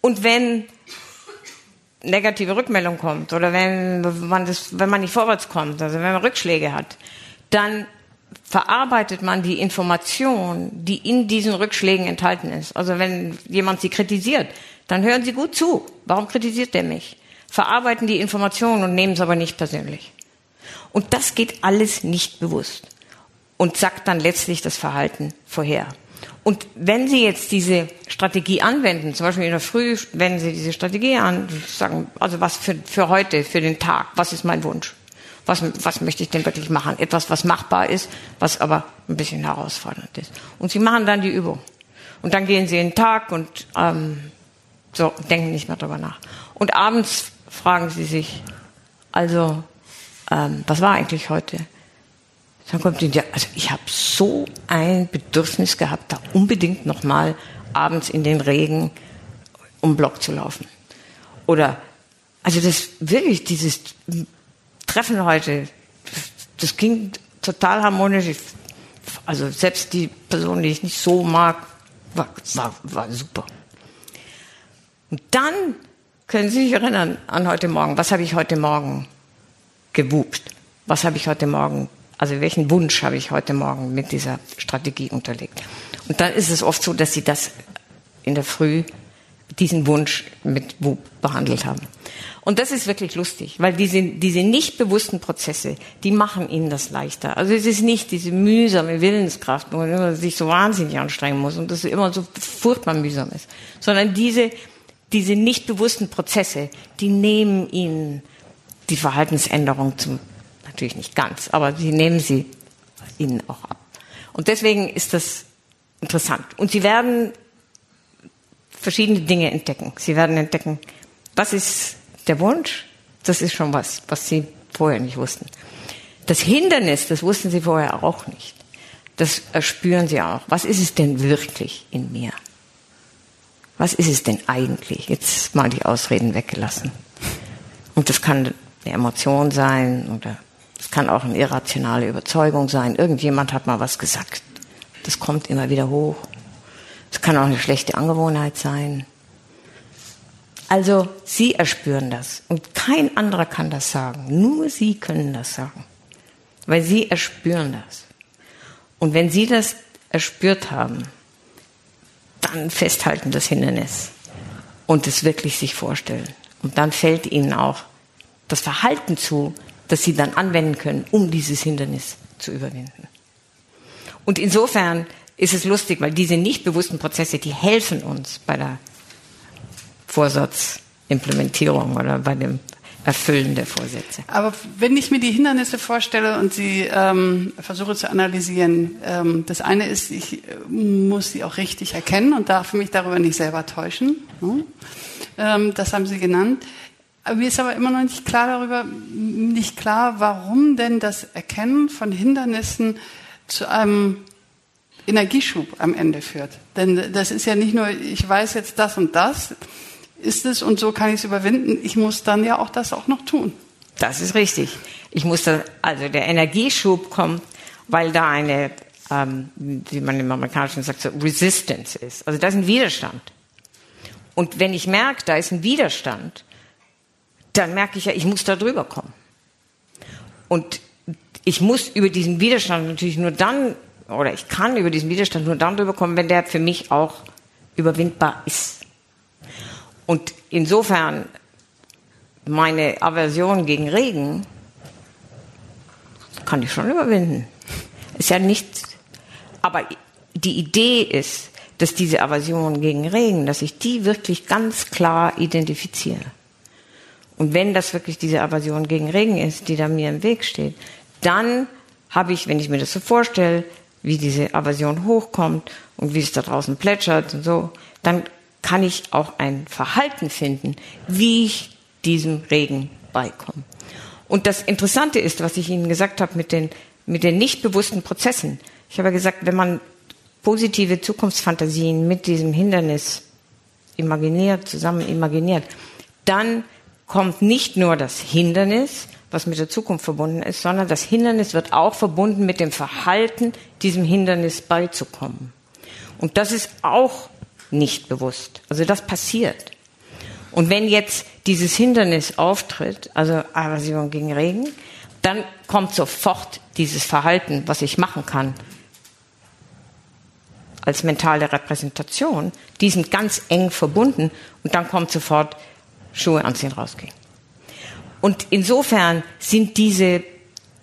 Speaker 3: Und wenn negative Rückmeldung kommt oder wenn man, das, wenn man nicht vorwärts kommt, also wenn man Rückschläge hat, dann verarbeitet man die Information, die in diesen Rückschlägen enthalten ist. Also wenn jemand sie kritisiert, dann hören Sie gut zu. Warum kritisiert der mich? Verarbeiten die Informationen und nehmen es aber nicht persönlich. Und das geht alles nicht bewusst und sagt dann letztlich das Verhalten vorher. Und wenn Sie jetzt diese Strategie anwenden, zum Beispiel in der Früh wenden Sie diese Strategie an, sagen, also was für, für heute, für den Tag, was ist mein Wunsch? Was, was möchte ich denn wirklich machen? Etwas, was machbar ist, was aber ein bisschen herausfordernd ist. Und Sie machen dann die Übung. Und dann gehen Sie in den Tag und ähm, so, denken nicht mehr darüber nach. Und abends fragen sie sich, also, ähm, was war eigentlich heute? Dann kommt ihnen, ja, also ich habe so ein Bedürfnis gehabt, da unbedingt nochmal abends in den Regen um Block zu laufen. Oder, also das wirklich, dieses Treffen heute, das ging total harmonisch. Ich, also selbst die Person, die ich nicht so mag, war, war, war super. Und dann können Sie sich erinnern an heute Morgen. Was habe ich heute Morgen gewupt? Was habe ich heute Morgen, also welchen Wunsch habe ich heute Morgen mit dieser Strategie unterlegt? Und dann ist es oft so, dass Sie das in der Früh diesen Wunsch mit Wub behandelt haben. Und das ist wirklich lustig, weil diese, diese nicht bewussten Prozesse, die machen ihnen das leichter. Also es ist nicht diese mühsame Willenskraft, wo man sich so wahnsinnig anstrengen muss und das immer so furchtbar mühsam ist, sondern diese diese nicht bewussten Prozesse, die nehmen ihnen die Verhaltensänderung zum, natürlich nicht ganz, aber sie nehmen sie ihnen auch ab. Und deswegen ist das interessant. Und sie werden verschiedene Dinge entdecken. Sie werden entdecken, was ist der Wunsch? Das ist schon was, was sie vorher nicht wussten. Das Hindernis, das wussten sie vorher auch nicht. Das erspüren sie auch. Was ist es denn wirklich in mir? Was ist es denn eigentlich? Jetzt mal die Ausreden weggelassen. Und das kann eine Emotion sein oder es kann auch eine irrationale Überzeugung sein. Irgendjemand hat mal was gesagt. Das kommt immer wieder hoch. Es kann auch eine schlechte Angewohnheit sein. Also Sie erspüren das und kein anderer kann das sagen. Nur Sie können das sagen, weil Sie erspüren das. Und wenn Sie das erspürt haben, dann festhalten das Hindernis und es wirklich sich vorstellen. Und dann fällt ihnen auch das Verhalten zu, das sie dann anwenden können, um dieses Hindernis zu überwinden. Und insofern ist es lustig, weil diese nicht bewussten Prozesse, die helfen uns bei der Vorsatzimplementierung oder bei dem Erfüllen der Vorsätze.
Speaker 2: Aber wenn ich mir die Hindernisse vorstelle und sie ähm, versuche zu analysieren, ähm, das eine ist, ich äh, muss sie auch richtig erkennen und darf mich darüber nicht selber täuschen. Ne? Ähm, das haben Sie genannt. Mir ist aber immer noch nicht klar darüber, nicht klar, warum denn das Erkennen von Hindernissen zu einem Energieschub am Ende führt. Denn das ist ja nicht nur, ich weiß jetzt das und das ist es und so kann ich es überwinden. Ich muss dann ja auch das auch noch tun.
Speaker 3: Das ist richtig. Ich muss dann, also der Energieschub kommt, weil da eine, ähm, wie man im Amerikanischen sagt, so Resistance ist. Also da ist ein Widerstand. Und wenn ich merke, da ist ein Widerstand, dann merke ich ja, ich muss da drüber kommen. Und ich muss über diesen Widerstand natürlich nur dann, oder ich kann über diesen Widerstand nur dann drüber kommen, wenn der für mich auch überwindbar ist. Und insofern meine Aversion gegen Regen kann ich schon überwinden. Ist ja nichts. Aber die Idee ist, dass diese Aversion gegen Regen, dass ich die wirklich ganz klar identifiziere. Und wenn das wirklich diese Aversion gegen Regen ist, die da mir im Weg steht, dann habe ich, wenn ich mir das so vorstelle, wie diese Aversion hochkommt und wie es da draußen plätschert und so, dann kann ich auch ein Verhalten finden, wie ich diesem Regen beikomme. Und das Interessante ist, was ich Ihnen gesagt habe mit den, mit den nicht bewussten Prozessen. Ich habe gesagt, wenn man positive Zukunftsfantasien mit diesem Hindernis imaginiert, zusammen imaginiert, dann kommt nicht nur das Hindernis, was mit der Zukunft verbunden ist, sondern das Hindernis wird auch verbunden mit dem Verhalten, diesem Hindernis beizukommen. Und das ist auch nicht bewusst. Also das passiert. Und wenn jetzt dieses Hindernis auftritt, also Aversion gegen Regen, dann kommt sofort dieses Verhalten, was ich machen kann, als mentale Repräsentation, die sind ganz eng verbunden und dann kommt sofort Schuhe anziehen, rausgehen. Und insofern sind diese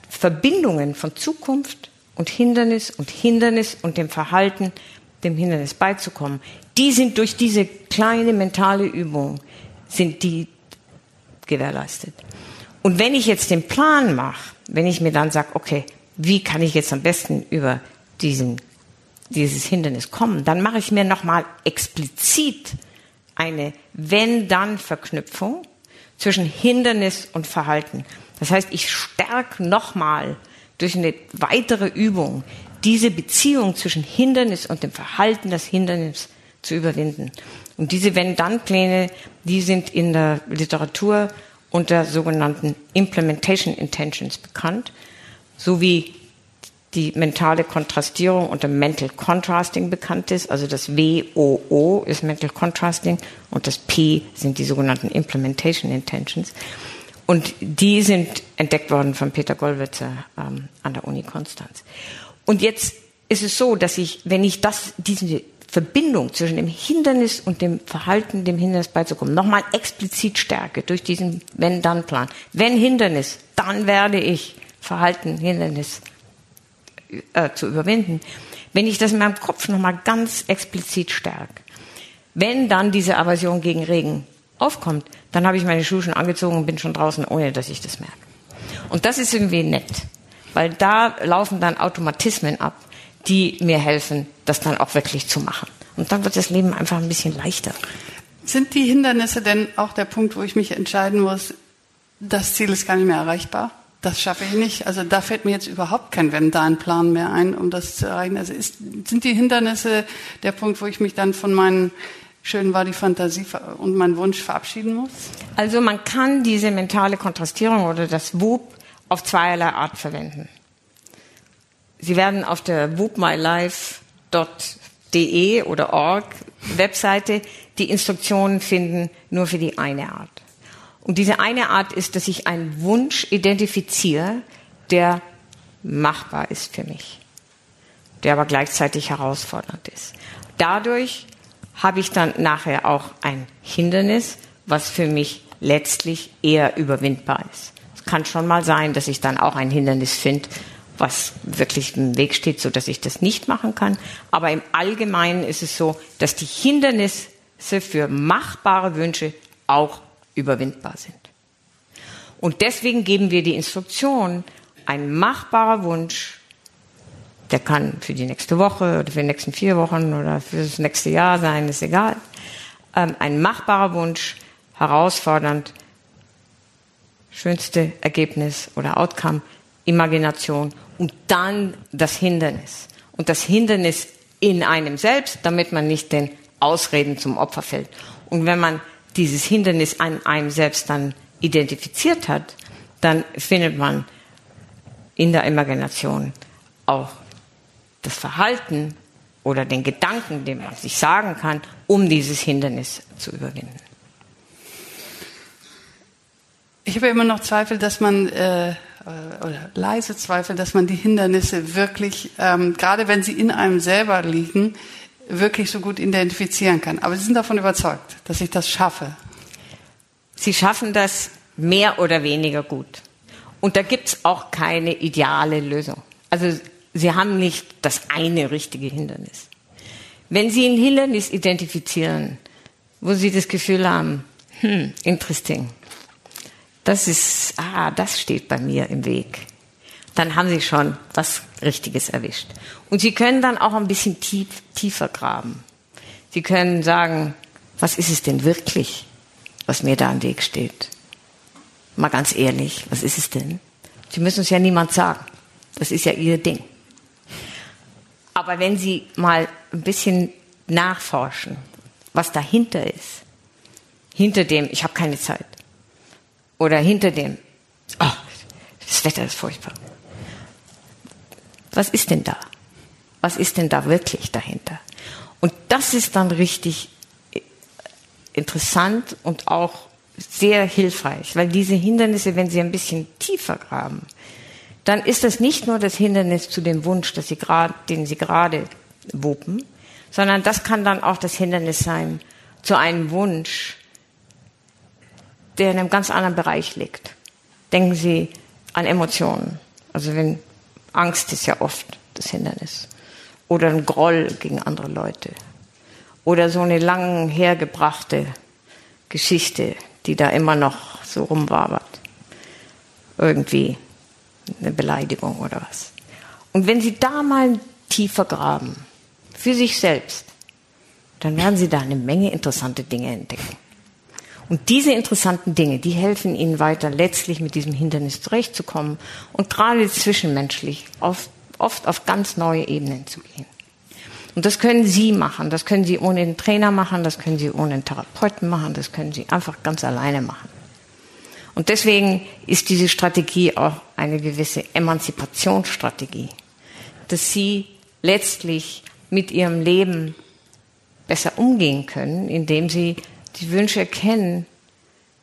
Speaker 3: Verbindungen von Zukunft und Hindernis und Hindernis und dem Verhalten, dem Hindernis beizukommen, die sind durch diese kleine mentale Übung, sind die gewährleistet. Und wenn ich jetzt den Plan mache, wenn ich mir dann sage, okay, wie kann ich jetzt am besten über diesen, dieses Hindernis kommen, dann mache ich mir nochmal explizit eine Wenn-Dann-Verknüpfung zwischen Hindernis und Verhalten. Das heißt, ich stärke nochmal durch eine weitere Übung diese Beziehung zwischen Hindernis und dem Verhalten, das Hindernis zu überwinden. Und diese Wenn-Dann-Pläne, die sind in der Literatur unter sogenannten Implementation Intentions bekannt, sowie die mentale Kontrastierung unter Mental Contrasting bekannt ist. Also das WOO ist Mental Contrasting und das P sind die sogenannten Implementation Intentions. Und die sind entdeckt worden von Peter Gollwitzer ähm, an der Uni Konstanz. Und jetzt ist es so, dass ich, wenn ich das, diese Verbindung zwischen dem Hindernis und dem Verhalten, dem Hindernis beizukommen, nochmal explizit stärke durch diesen Wenn-Dann-Plan. Wenn Hindernis, dann werde ich Verhalten, Hindernis äh, zu überwinden, wenn ich das in meinem Kopf nochmal ganz explizit stärke, wenn dann diese Aversion gegen Regen aufkommt, dann habe ich meine Schuhe schon angezogen und bin schon draußen, ohne dass ich das merke. Und das ist irgendwie nett, weil da laufen dann Automatismen ab, die mir helfen, das dann auch wirklich zu machen. Und dann wird das Leben einfach ein bisschen leichter.
Speaker 2: Sind die Hindernisse denn auch der Punkt, wo ich mich entscheiden muss, das Ziel ist gar nicht mehr erreichbar? Das schaffe ich nicht. Also da fällt mir jetzt überhaupt kein wenn da ein Plan mehr ein, um das zu erreichen. Also ist, sind die Hindernisse der Punkt, wo ich mich dann von meinen Schön war die Fantasie und mein Wunsch verabschieden muss?
Speaker 3: Also man kann diese mentale Kontrastierung oder das WUP auf zweierlei Art verwenden. Sie werden auf der whoopmylife.de oder org Webseite die Instruktionen finden nur für die eine Art. Und diese eine Art ist, dass ich einen Wunsch identifiziere, der machbar ist für mich, der aber gleichzeitig herausfordernd ist. Dadurch habe ich dann nachher auch ein Hindernis, was für mich letztlich eher überwindbar ist. Es kann schon mal sein, dass ich dann auch ein Hindernis finde, was wirklich im Weg steht, so dass ich das nicht machen kann. Aber im Allgemeinen ist es so, dass die Hindernisse für machbare Wünsche auch überwindbar sind. Und deswegen geben wir die Instruktion, ein machbarer Wunsch, der kann für die nächste Woche oder für die nächsten vier Wochen oder für das nächste Jahr sein, ist egal. Ähm, ein machbarer Wunsch, herausfordernd, schönste Ergebnis oder Outcome, Imagination und dann das Hindernis. und das Hindernis in einem selbst, damit man nicht den Ausreden zum Opfer fällt. Und wenn man dieses Hindernis an einem selbst dann identifiziert hat, dann findet man in der Imagination auch das Verhalten oder den Gedanken, den man sich sagen kann, um dieses Hindernis zu überwinden.
Speaker 2: Ich habe immer noch Zweifel, dass man äh, oder leise Zweifel, dass man die Hindernisse wirklich, ähm, gerade wenn sie in einem selber liegen, wirklich so gut identifizieren kann. Aber Sie sind davon überzeugt, dass ich das schaffe.
Speaker 3: Sie schaffen das mehr oder weniger gut. Und da gibt es auch keine ideale Lösung. Also Sie haben nicht das eine richtige Hindernis. Wenn Sie ein Hindernis identifizieren, wo Sie das Gefühl haben, hm, interesting, das ist, ah, das steht bei mir im Weg, dann haben Sie schon was Richtiges erwischt. Und Sie können dann auch ein bisschen tief, tiefer graben. Sie können sagen, was ist es denn wirklich, was mir da im Weg steht? Mal ganz ehrlich, was ist es denn? Sie müssen es ja niemand sagen. Das ist ja Ihr Ding. Aber wenn Sie mal ein bisschen nachforschen, was dahinter ist, hinter dem, ich habe keine Zeit, oder hinter dem, oh, das Wetter ist furchtbar. Was ist denn da? Was ist denn da wirklich dahinter? Und das ist dann richtig interessant und auch sehr hilfreich, weil diese Hindernisse, wenn sie ein bisschen tiefer graben, dann ist das nicht nur das Hindernis zu dem Wunsch, dass sie grad, den sie gerade wuppen, sondern das kann dann auch das Hindernis sein zu einem Wunsch, der in einem ganz anderen Bereich liegt. Denken Sie an Emotionen. Also wenn Angst ist ja oft das Hindernis. Oder ein Groll gegen andere Leute. Oder so eine lang hergebrachte Geschichte, die da immer noch so rumwabert. Irgendwie eine Beleidigung oder was. Und wenn Sie da mal tiefer graben, für sich selbst, dann werden Sie da eine Menge interessante Dinge entdecken. Und diese interessanten Dinge, die helfen Ihnen weiter, letztlich mit diesem Hindernis zurechtzukommen und gerade zwischenmenschlich auf, oft auf ganz neue Ebenen zu gehen. Und das können Sie machen, das können Sie ohne einen Trainer machen, das können Sie ohne einen Therapeuten machen, das können Sie einfach ganz alleine machen. Und deswegen ist diese Strategie auch eine gewisse Emanzipationsstrategie, dass Sie letztlich mit Ihrem Leben besser umgehen können, indem Sie die Wünsche erkennen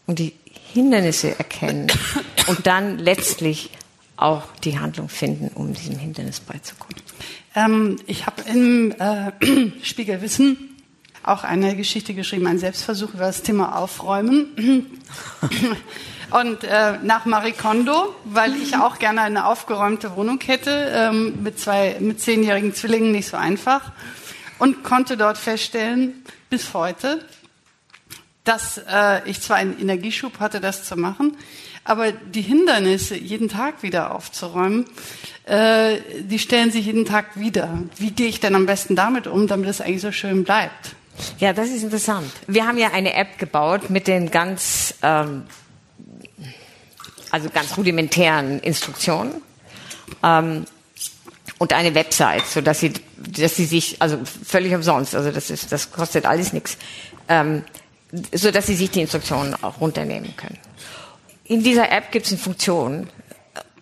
Speaker 3: und die Hindernisse erkennen <coughs> und dann letztlich auch die Handlung finden, um diesem Hindernis beizukommen.
Speaker 2: Ähm, ich habe im äh, <coughs> Spiegel Wissen auch eine Geschichte geschrieben, einen Selbstversuch über das Thema Aufräumen. <coughs> Und äh, nach Marie Kondo, weil ich auch gerne eine aufgeräumte Wohnung hätte, ähm, mit zwei, mit zehnjährigen Zwillingen nicht so einfach. Und konnte dort feststellen, bis heute, dass äh, ich zwar einen Energieschub hatte, das zu machen, aber die Hindernisse jeden Tag wieder aufzuräumen, äh, die stellen sich jeden Tag wieder. Wie gehe ich denn am besten damit um, damit es eigentlich so schön bleibt?
Speaker 3: Ja, das ist interessant. Wir haben ja eine App gebaut mit den ganz, ähm, also ganz rudimentären Instruktionen. Ähm, und eine Website, so dass sie, dass sie sich, also völlig umsonst, also das ist, das kostet alles nichts, ähm, so dass Sie sich die Instruktionen auch runternehmen können. In dieser App gibt es eine Funktion,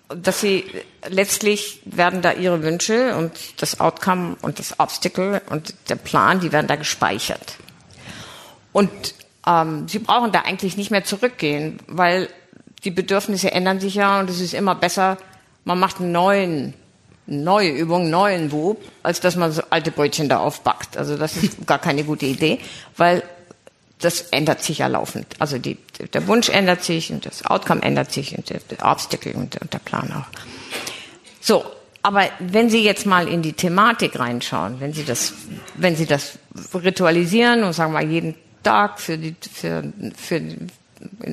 Speaker 3: dass Sie letztlich werden da Ihre Wünsche und das Outcome und das Obstacle und der Plan, die werden da gespeichert. Und ähm, Sie brauchen da eigentlich nicht mehr zurückgehen, weil die Bedürfnisse ändern sich ja und es ist immer besser, man macht einen neuen neue Übung, neuen Wub, als dass man so alte Brötchen da aufbackt. Also das ist <laughs> gar keine gute Idee, weil das ändert sich ja laufend. Also die, der Wunsch ändert sich und das Outcome ändert sich und der, der Obstacle und, und der Plan auch. So, aber wenn Sie jetzt mal in die Thematik reinschauen, wenn Sie das, wenn Sie das ritualisieren und sagen wir mal jeden Tag für die, für, für,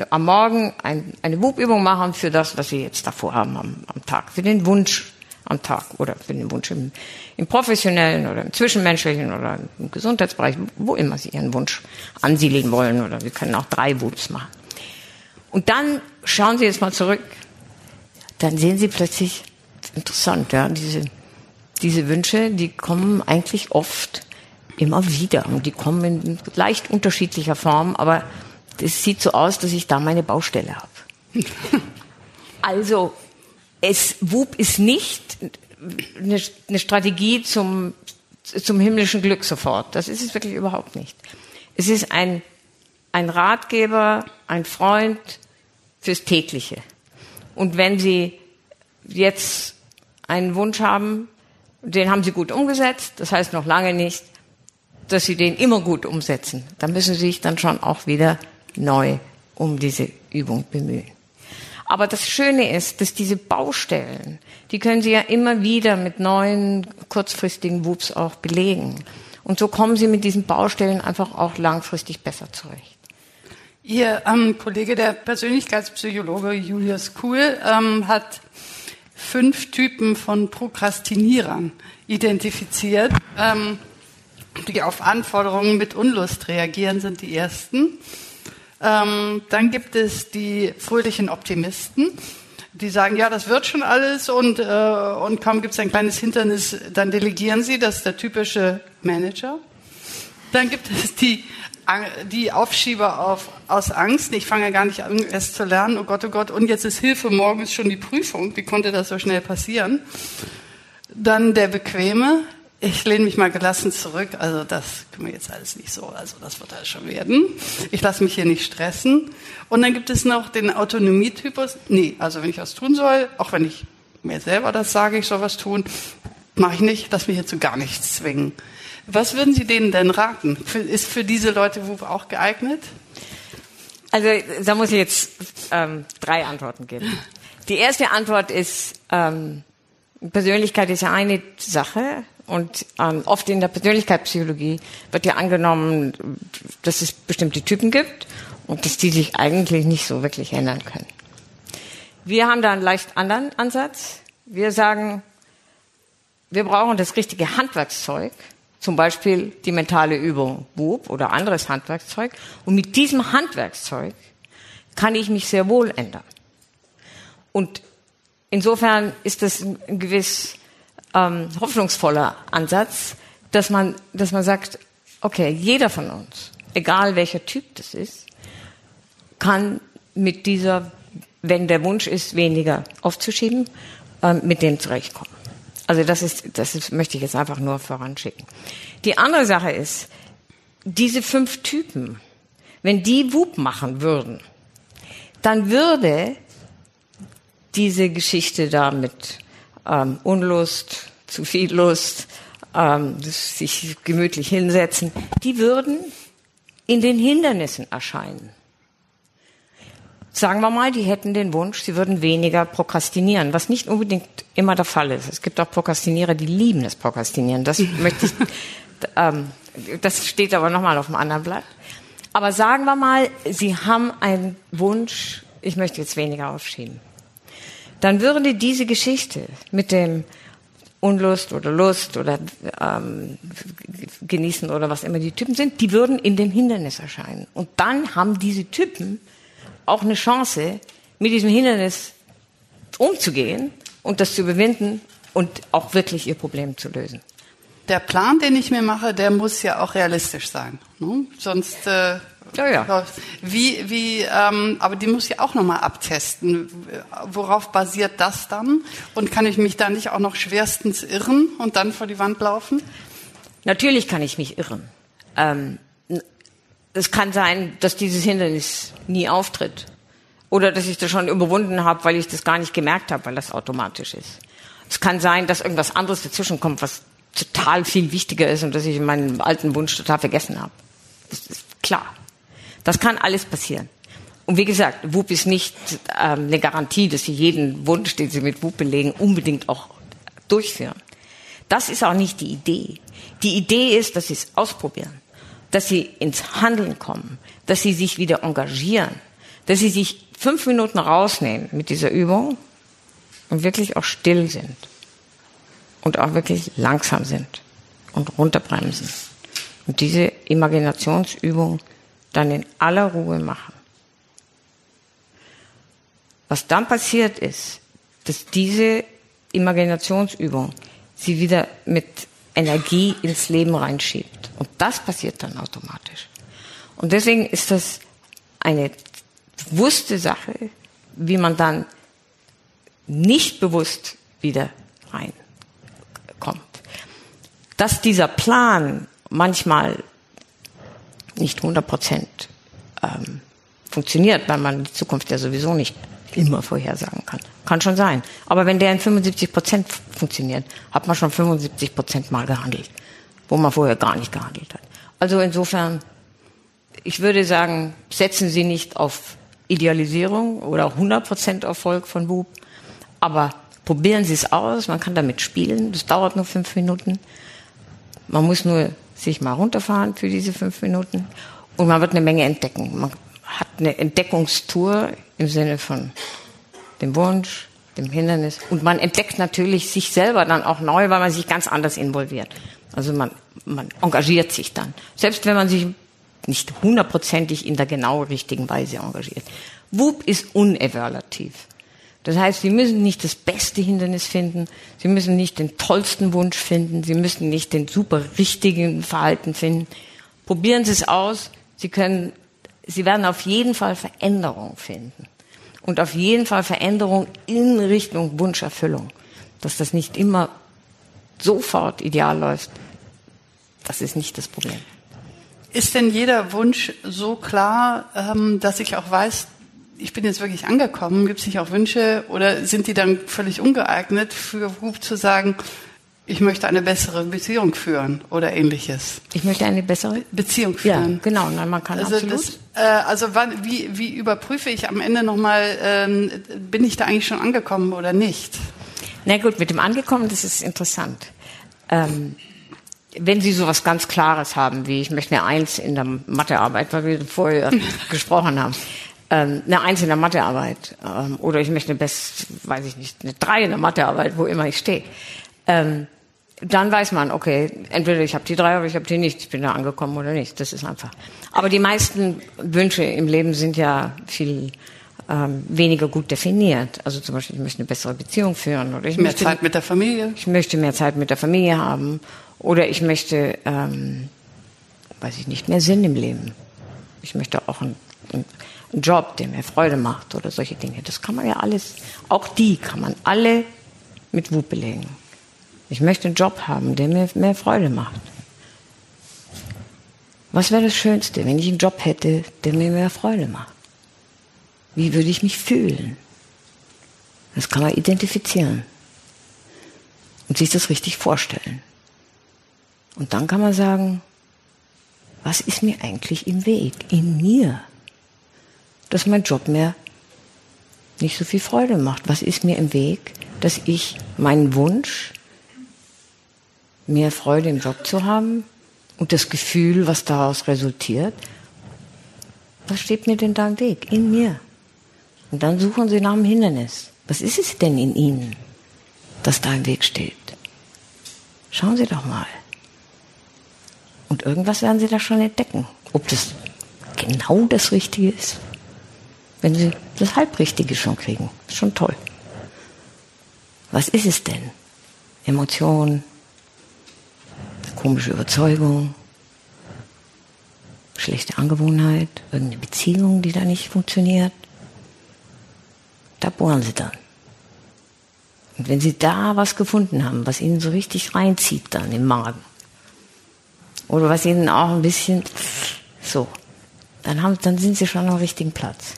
Speaker 3: am Morgen ein, eine Wub-Übung machen für das, was Sie jetzt davor haben am, am Tag, für den Wunsch am Tag oder für den Wunsch im, im professionellen oder im zwischenmenschlichen oder im Gesundheitsbereich, wo immer Sie Ihren Wunsch ansiedeln wollen oder wir können auch drei Wups machen. Und dann schauen Sie jetzt mal zurück, dann sehen Sie plötzlich, interessant, ja, diese, diese Wünsche, die kommen eigentlich oft immer wieder und die kommen in leicht unterschiedlicher Form, aber es sieht so aus, dass ich da meine Baustelle habe. <laughs> also, es, WUP ist nicht eine, eine Strategie zum, zum himmlischen Glück sofort. Das ist es wirklich überhaupt nicht. Es ist ein, ein Ratgeber, ein Freund fürs tägliche. Und wenn Sie jetzt einen Wunsch haben, den haben Sie gut umgesetzt, das heißt noch lange nicht, dass Sie den immer gut umsetzen. Dann müssen Sie sich dann schon auch wieder neu um diese Übung bemühen. Aber das Schöne ist, dass diese Baustellen, die können Sie ja immer wieder mit neuen kurzfristigen WUPs auch belegen. Und so kommen Sie mit diesen Baustellen einfach auch langfristig besser zurecht.
Speaker 2: Ihr ähm, Kollege, der Persönlichkeitspsychologe Julius Kuhl, ähm, hat fünf Typen von Prokrastinierern identifiziert, ähm, die auf Anforderungen mit Unlust reagieren, sind die ersten. Ähm, dann gibt es die fröhlichen Optimisten, die sagen, ja, das wird schon alles und, äh, und kaum gibt es ein kleines Hindernis, dann delegieren sie, das ist der typische Manager. Dann gibt es die die Aufschieber auf, aus Angst. Ich fange gar nicht an, es zu lernen. Oh Gott, oh Gott. Und jetzt ist Hilfe, morgen ist schon die Prüfung. Wie konnte das so schnell passieren? Dann der Bequeme. Ich lehne mich mal gelassen zurück. Also das können wir jetzt alles nicht so. Also das wird alles schon werden. Ich lasse mich hier nicht stressen. Und dann gibt es noch den Autonomietypus. Nee, also wenn ich was tun soll, auch wenn ich mir selber das sage, ich soll was tun, mache ich nicht. Lass mich hier zu gar nichts zwingen. Was würden Sie denen denn raten? Ist für diese Leute WUP auch geeignet?
Speaker 3: Also da muss ich jetzt ähm, drei Antworten geben. Die erste Antwort ist, ähm, Persönlichkeit ist ja eine Sache und ähm, oft in der Persönlichkeitspsychologie wird ja angenommen, dass es bestimmte Typen gibt und dass die sich eigentlich nicht so wirklich ändern können. Wir haben da einen leicht anderen Ansatz. Wir sagen, wir brauchen das richtige Handwerkszeug, zum Beispiel die mentale Übung WUB oder anderes Handwerkszeug. Und mit diesem Handwerkszeug kann ich mich sehr wohl ändern. Und insofern ist das ein gewiss ähm, hoffnungsvoller Ansatz, dass man, dass man sagt, okay, jeder von uns, egal welcher Typ das ist, kann mit dieser, wenn der Wunsch ist, weniger aufzuschieben, äh, mit dem zurechtkommen. Also das ist, das ist, möchte ich jetzt einfach nur voranschicken. Die andere Sache ist, diese fünf Typen, wenn die WUP machen würden, dann würde diese Geschichte da mit ähm, Unlust, zu viel Lust, ähm, sich gemütlich hinsetzen, die würden in den Hindernissen erscheinen. Sagen wir mal, die hätten den Wunsch, sie würden weniger prokrastinieren, was nicht unbedingt immer der Fall ist. Es gibt auch Prokrastinierer, die lieben das Prokrastinieren. Das <laughs> möchte ich, ähm, das steht aber nochmal auf dem anderen Blatt. Aber sagen wir mal, Sie haben einen Wunsch, ich möchte jetzt weniger aufschieben. Dann würde diese Geschichte mit dem Unlust oder Lust oder ähm, genießen oder was immer die Typen sind, die würden in dem Hindernis erscheinen. Und dann haben diese Typen auch eine Chance, mit diesem Hindernis umzugehen und das zu überwinden und auch wirklich ihr Problem zu lösen.
Speaker 2: Der Plan, den ich mir mache, der muss ja auch realistisch sein. Ne? Sonst äh, ja, ja. Wie, wie, ähm, aber die muss ich auch nochmal abtesten. Worauf basiert das dann? Und kann ich mich da nicht auch noch schwerstens irren und dann vor die Wand laufen?
Speaker 3: Natürlich kann ich mich irren. Ähm, es kann sein, dass dieses Hindernis nie auftritt. Oder dass ich das schon überwunden habe, weil ich das gar nicht gemerkt habe, weil das automatisch ist. Es kann sein, dass irgendwas anderes dazwischen kommt, was total viel wichtiger ist und dass ich meinen alten Wunsch total vergessen habe. Das ist klar. Das kann alles passieren. Und wie gesagt, WUP ist nicht ähm, eine Garantie, dass Sie jeden Wunsch, den Sie mit WUP belegen, unbedingt auch durchführen. Das ist auch nicht die Idee. Die Idee ist, dass Sie es ausprobieren dass sie ins Handeln kommen, dass sie sich wieder engagieren, dass sie sich fünf Minuten rausnehmen mit dieser Übung und wirklich auch still sind und auch wirklich langsam sind und runterbremsen und diese Imaginationsübung dann in aller Ruhe machen. Was dann passiert ist, dass diese Imaginationsübung sie wieder mit Energie ins Leben reinschiebt. Und das passiert dann automatisch. Und deswegen ist das eine bewusste Sache, wie man dann nicht bewusst wieder reinkommt. Dass dieser Plan manchmal nicht 100 Prozent ähm, funktioniert, weil man die Zukunft ja sowieso nicht immer vorhersagen kann. Kann schon sein. Aber wenn der in 75 Prozent funktioniert, hat man schon 75 Prozent mal gehandelt, wo man vorher gar nicht gehandelt hat. Also insofern, ich würde sagen, setzen Sie nicht auf Idealisierung oder 100 Prozent Erfolg von WUP, aber probieren Sie es aus. Man kann damit spielen. Das dauert nur fünf Minuten. Man muss nur sich mal runterfahren für diese fünf Minuten und man wird eine Menge entdecken. Man hat eine Entdeckungstour im Sinne von dem Wunsch, dem Hindernis. Und man entdeckt natürlich sich selber dann auch neu, weil man sich ganz anders involviert. Also man, man engagiert sich dann. Selbst wenn man sich nicht hundertprozentig in der genau richtigen Weise engagiert. WUP ist unevaluativ. Das heißt, Sie müssen nicht das beste Hindernis finden, Sie müssen nicht den tollsten Wunsch finden, Sie müssen nicht den super richtigen Verhalten finden. Probieren Sie es aus. Sie können, Sie werden auf jeden Fall Veränderung finden. Und auf jeden Fall Veränderung in Richtung Wunscherfüllung. Dass das nicht immer sofort ideal läuft, das ist nicht das Problem.
Speaker 2: Ist denn jeder Wunsch so klar, ähm, dass ich auch weiß, ich bin jetzt wirklich angekommen, gibt es nicht auch Wünsche oder sind die dann völlig ungeeignet für Hub zu sagen, ich möchte eine bessere Beziehung führen oder ähnliches?
Speaker 3: Ich möchte eine bessere
Speaker 2: Beziehung führen.
Speaker 3: Ja, genau. Nein, man kann
Speaker 2: also
Speaker 3: absolut.
Speaker 2: Das, äh, also wann, wie, wie überprüfe ich am Ende nochmal, ähm, bin ich da eigentlich schon angekommen oder nicht?
Speaker 3: Na gut, mit dem Angekommen, das ist interessant. Ähm, wenn Sie sowas ganz Klares haben, wie ich möchte eine Eins in der Mathearbeit, weil wir vorher <laughs> gesprochen haben, ähm, eine Eins in der Mathearbeit ähm, oder ich möchte eine Best, weiß ich nicht, eine Drei in der Mathearbeit, wo immer ich stehe. Ähm, dann weiß man, okay, entweder ich habe die drei oder ich habe die nicht, ich bin da angekommen oder nicht. Das ist einfach. Aber die meisten Wünsche im Leben sind ja viel ähm, weniger gut definiert. Also zum Beispiel, ich möchte eine bessere Beziehung führen oder ich
Speaker 2: Mehr
Speaker 3: möchte
Speaker 2: Zeit mit der Familie?
Speaker 3: ich möchte mehr Zeit mit der Familie haben oder ich möchte, ähm, weiß ich nicht, mehr Sinn im Leben. Ich möchte auch einen, einen Job, der mir Freude macht oder solche Dinge. Das kann man ja alles, auch die kann man alle mit Wut belegen. Ich möchte einen Job haben, der mir mehr Freude macht. Was wäre das Schönste, wenn ich einen Job hätte, der mir mehr Freude macht? Wie würde ich mich fühlen? Das kann man identifizieren und sich das richtig vorstellen. Und dann kann man sagen, was ist mir eigentlich im Weg, in mir? Dass mein Job mir nicht so viel Freude macht. Was ist mir im Weg, dass ich meinen Wunsch, mehr Freude im Job zu haben und das Gefühl, was daraus resultiert, was steht mir denn da im Weg? In mir. Und dann suchen Sie nach einem Hindernis. Was ist es denn in Ihnen, das da im Weg steht? Schauen Sie doch mal. Und irgendwas werden Sie da schon entdecken. Ob das genau das Richtige ist wenn sie das Halbrichtige schon kriegen. Schon toll. Was ist es denn? Emotion, komische Überzeugung, schlechte Angewohnheit, irgendeine Beziehung, die da nicht funktioniert. Da bohren sie dann. Und wenn sie da was gefunden haben, was ihnen so richtig reinzieht dann im Magen, oder was ihnen auch ein bisschen so, dann, haben, dann sind sie schon am richtigen Platz.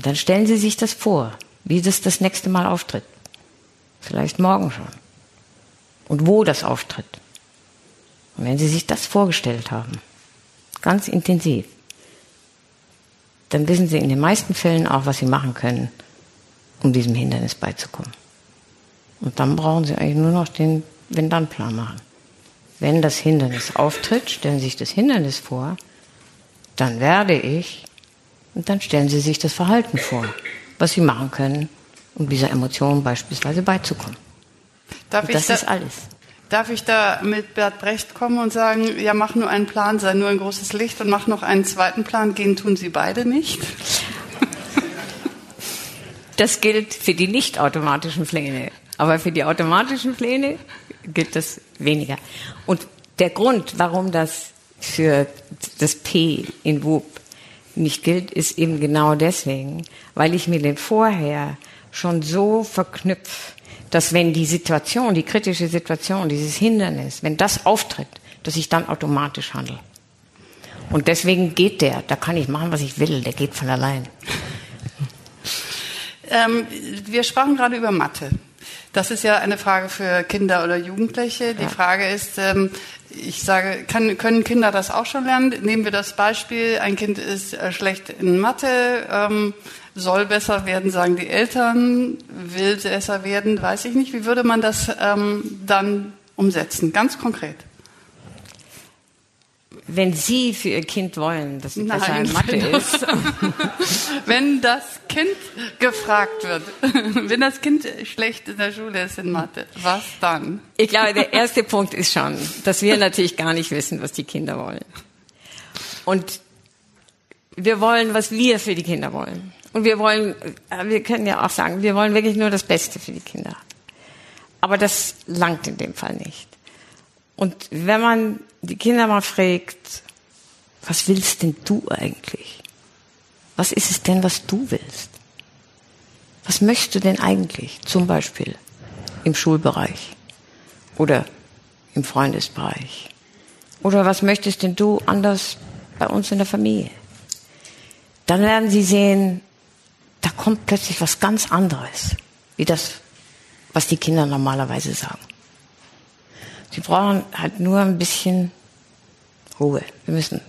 Speaker 3: Und dann stellen Sie sich das vor, wie das das nächste Mal auftritt. Vielleicht morgen schon. Und wo das auftritt. Und wenn Sie sich das vorgestellt haben, ganz intensiv, dann wissen Sie in den meisten Fällen auch, was Sie machen können, um diesem Hindernis beizukommen. Und dann brauchen Sie eigentlich nur noch den Wenn-Dann-Plan machen. Wenn das Hindernis auftritt, stellen Sie sich das Hindernis vor, dann werde ich und dann stellen Sie sich das Verhalten vor, was Sie machen können, um dieser Emotion beispielsweise beizukommen.
Speaker 2: Darf
Speaker 3: und das
Speaker 2: da,
Speaker 3: ist alles.
Speaker 2: Darf ich da mit Bert Brecht kommen und sagen, ja, mach nur einen Plan, sei nur ein großes Licht und mach noch einen zweiten Plan, gehen tun Sie beide nicht?
Speaker 3: Das gilt für die nicht automatischen Pläne. Aber für die automatischen Pläne gilt das weniger. Und der Grund, warum das für das P in WUP nicht gilt, ist eben genau deswegen, weil ich mir den vorher schon so verknüpfe, dass wenn die Situation, die kritische Situation, dieses Hindernis, wenn das auftritt, dass ich dann automatisch handle. Und deswegen geht der, da kann ich machen, was ich will, der geht von allein.
Speaker 2: Ähm, wir sprachen gerade über Mathe. Das ist ja eine Frage für Kinder oder Jugendliche. Die ja. Frage ist, ähm, ich sage, kann, können Kinder das auch schon lernen? Nehmen wir das Beispiel, ein Kind ist äh, schlecht in Mathe, ähm, soll besser werden, sagen die Eltern, will besser werden, weiß ich nicht. Wie würde man das ähm, dann umsetzen, ganz konkret?
Speaker 3: Wenn Sie für Ihr Kind wollen, dass Nein, besser in Mathe ist. <laughs>
Speaker 2: wenn das Kind gefragt wird, <laughs> wenn das Kind schlecht in der Schule ist in Mathe, was dann?
Speaker 3: Ich glaube, der erste Punkt ist schon, dass wir natürlich gar nicht wissen, was die Kinder wollen. Und wir wollen, was wir für die Kinder wollen. Und wir wollen, äh, wir können ja auch sagen, wir wollen wirklich nur das Beste für die Kinder. Aber das langt in dem Fall nicht. Und wenn man die Kinder mal fragt, was willst denn du eigentlich? Was ist es denn, was du willst? Was möchtest du denn eigentlich? Zum Beispiel im Schulbereich oder im Freundesbereich. Oder was möchtest denn du anders bei uns in der Familie? Dann werden sie sehen, da kommt plötzlich was ganz anderes, wie das, was die Kinder normalerweise sagen. Sie brauchen halt nur ein bisschen Ruhe. Wir müssen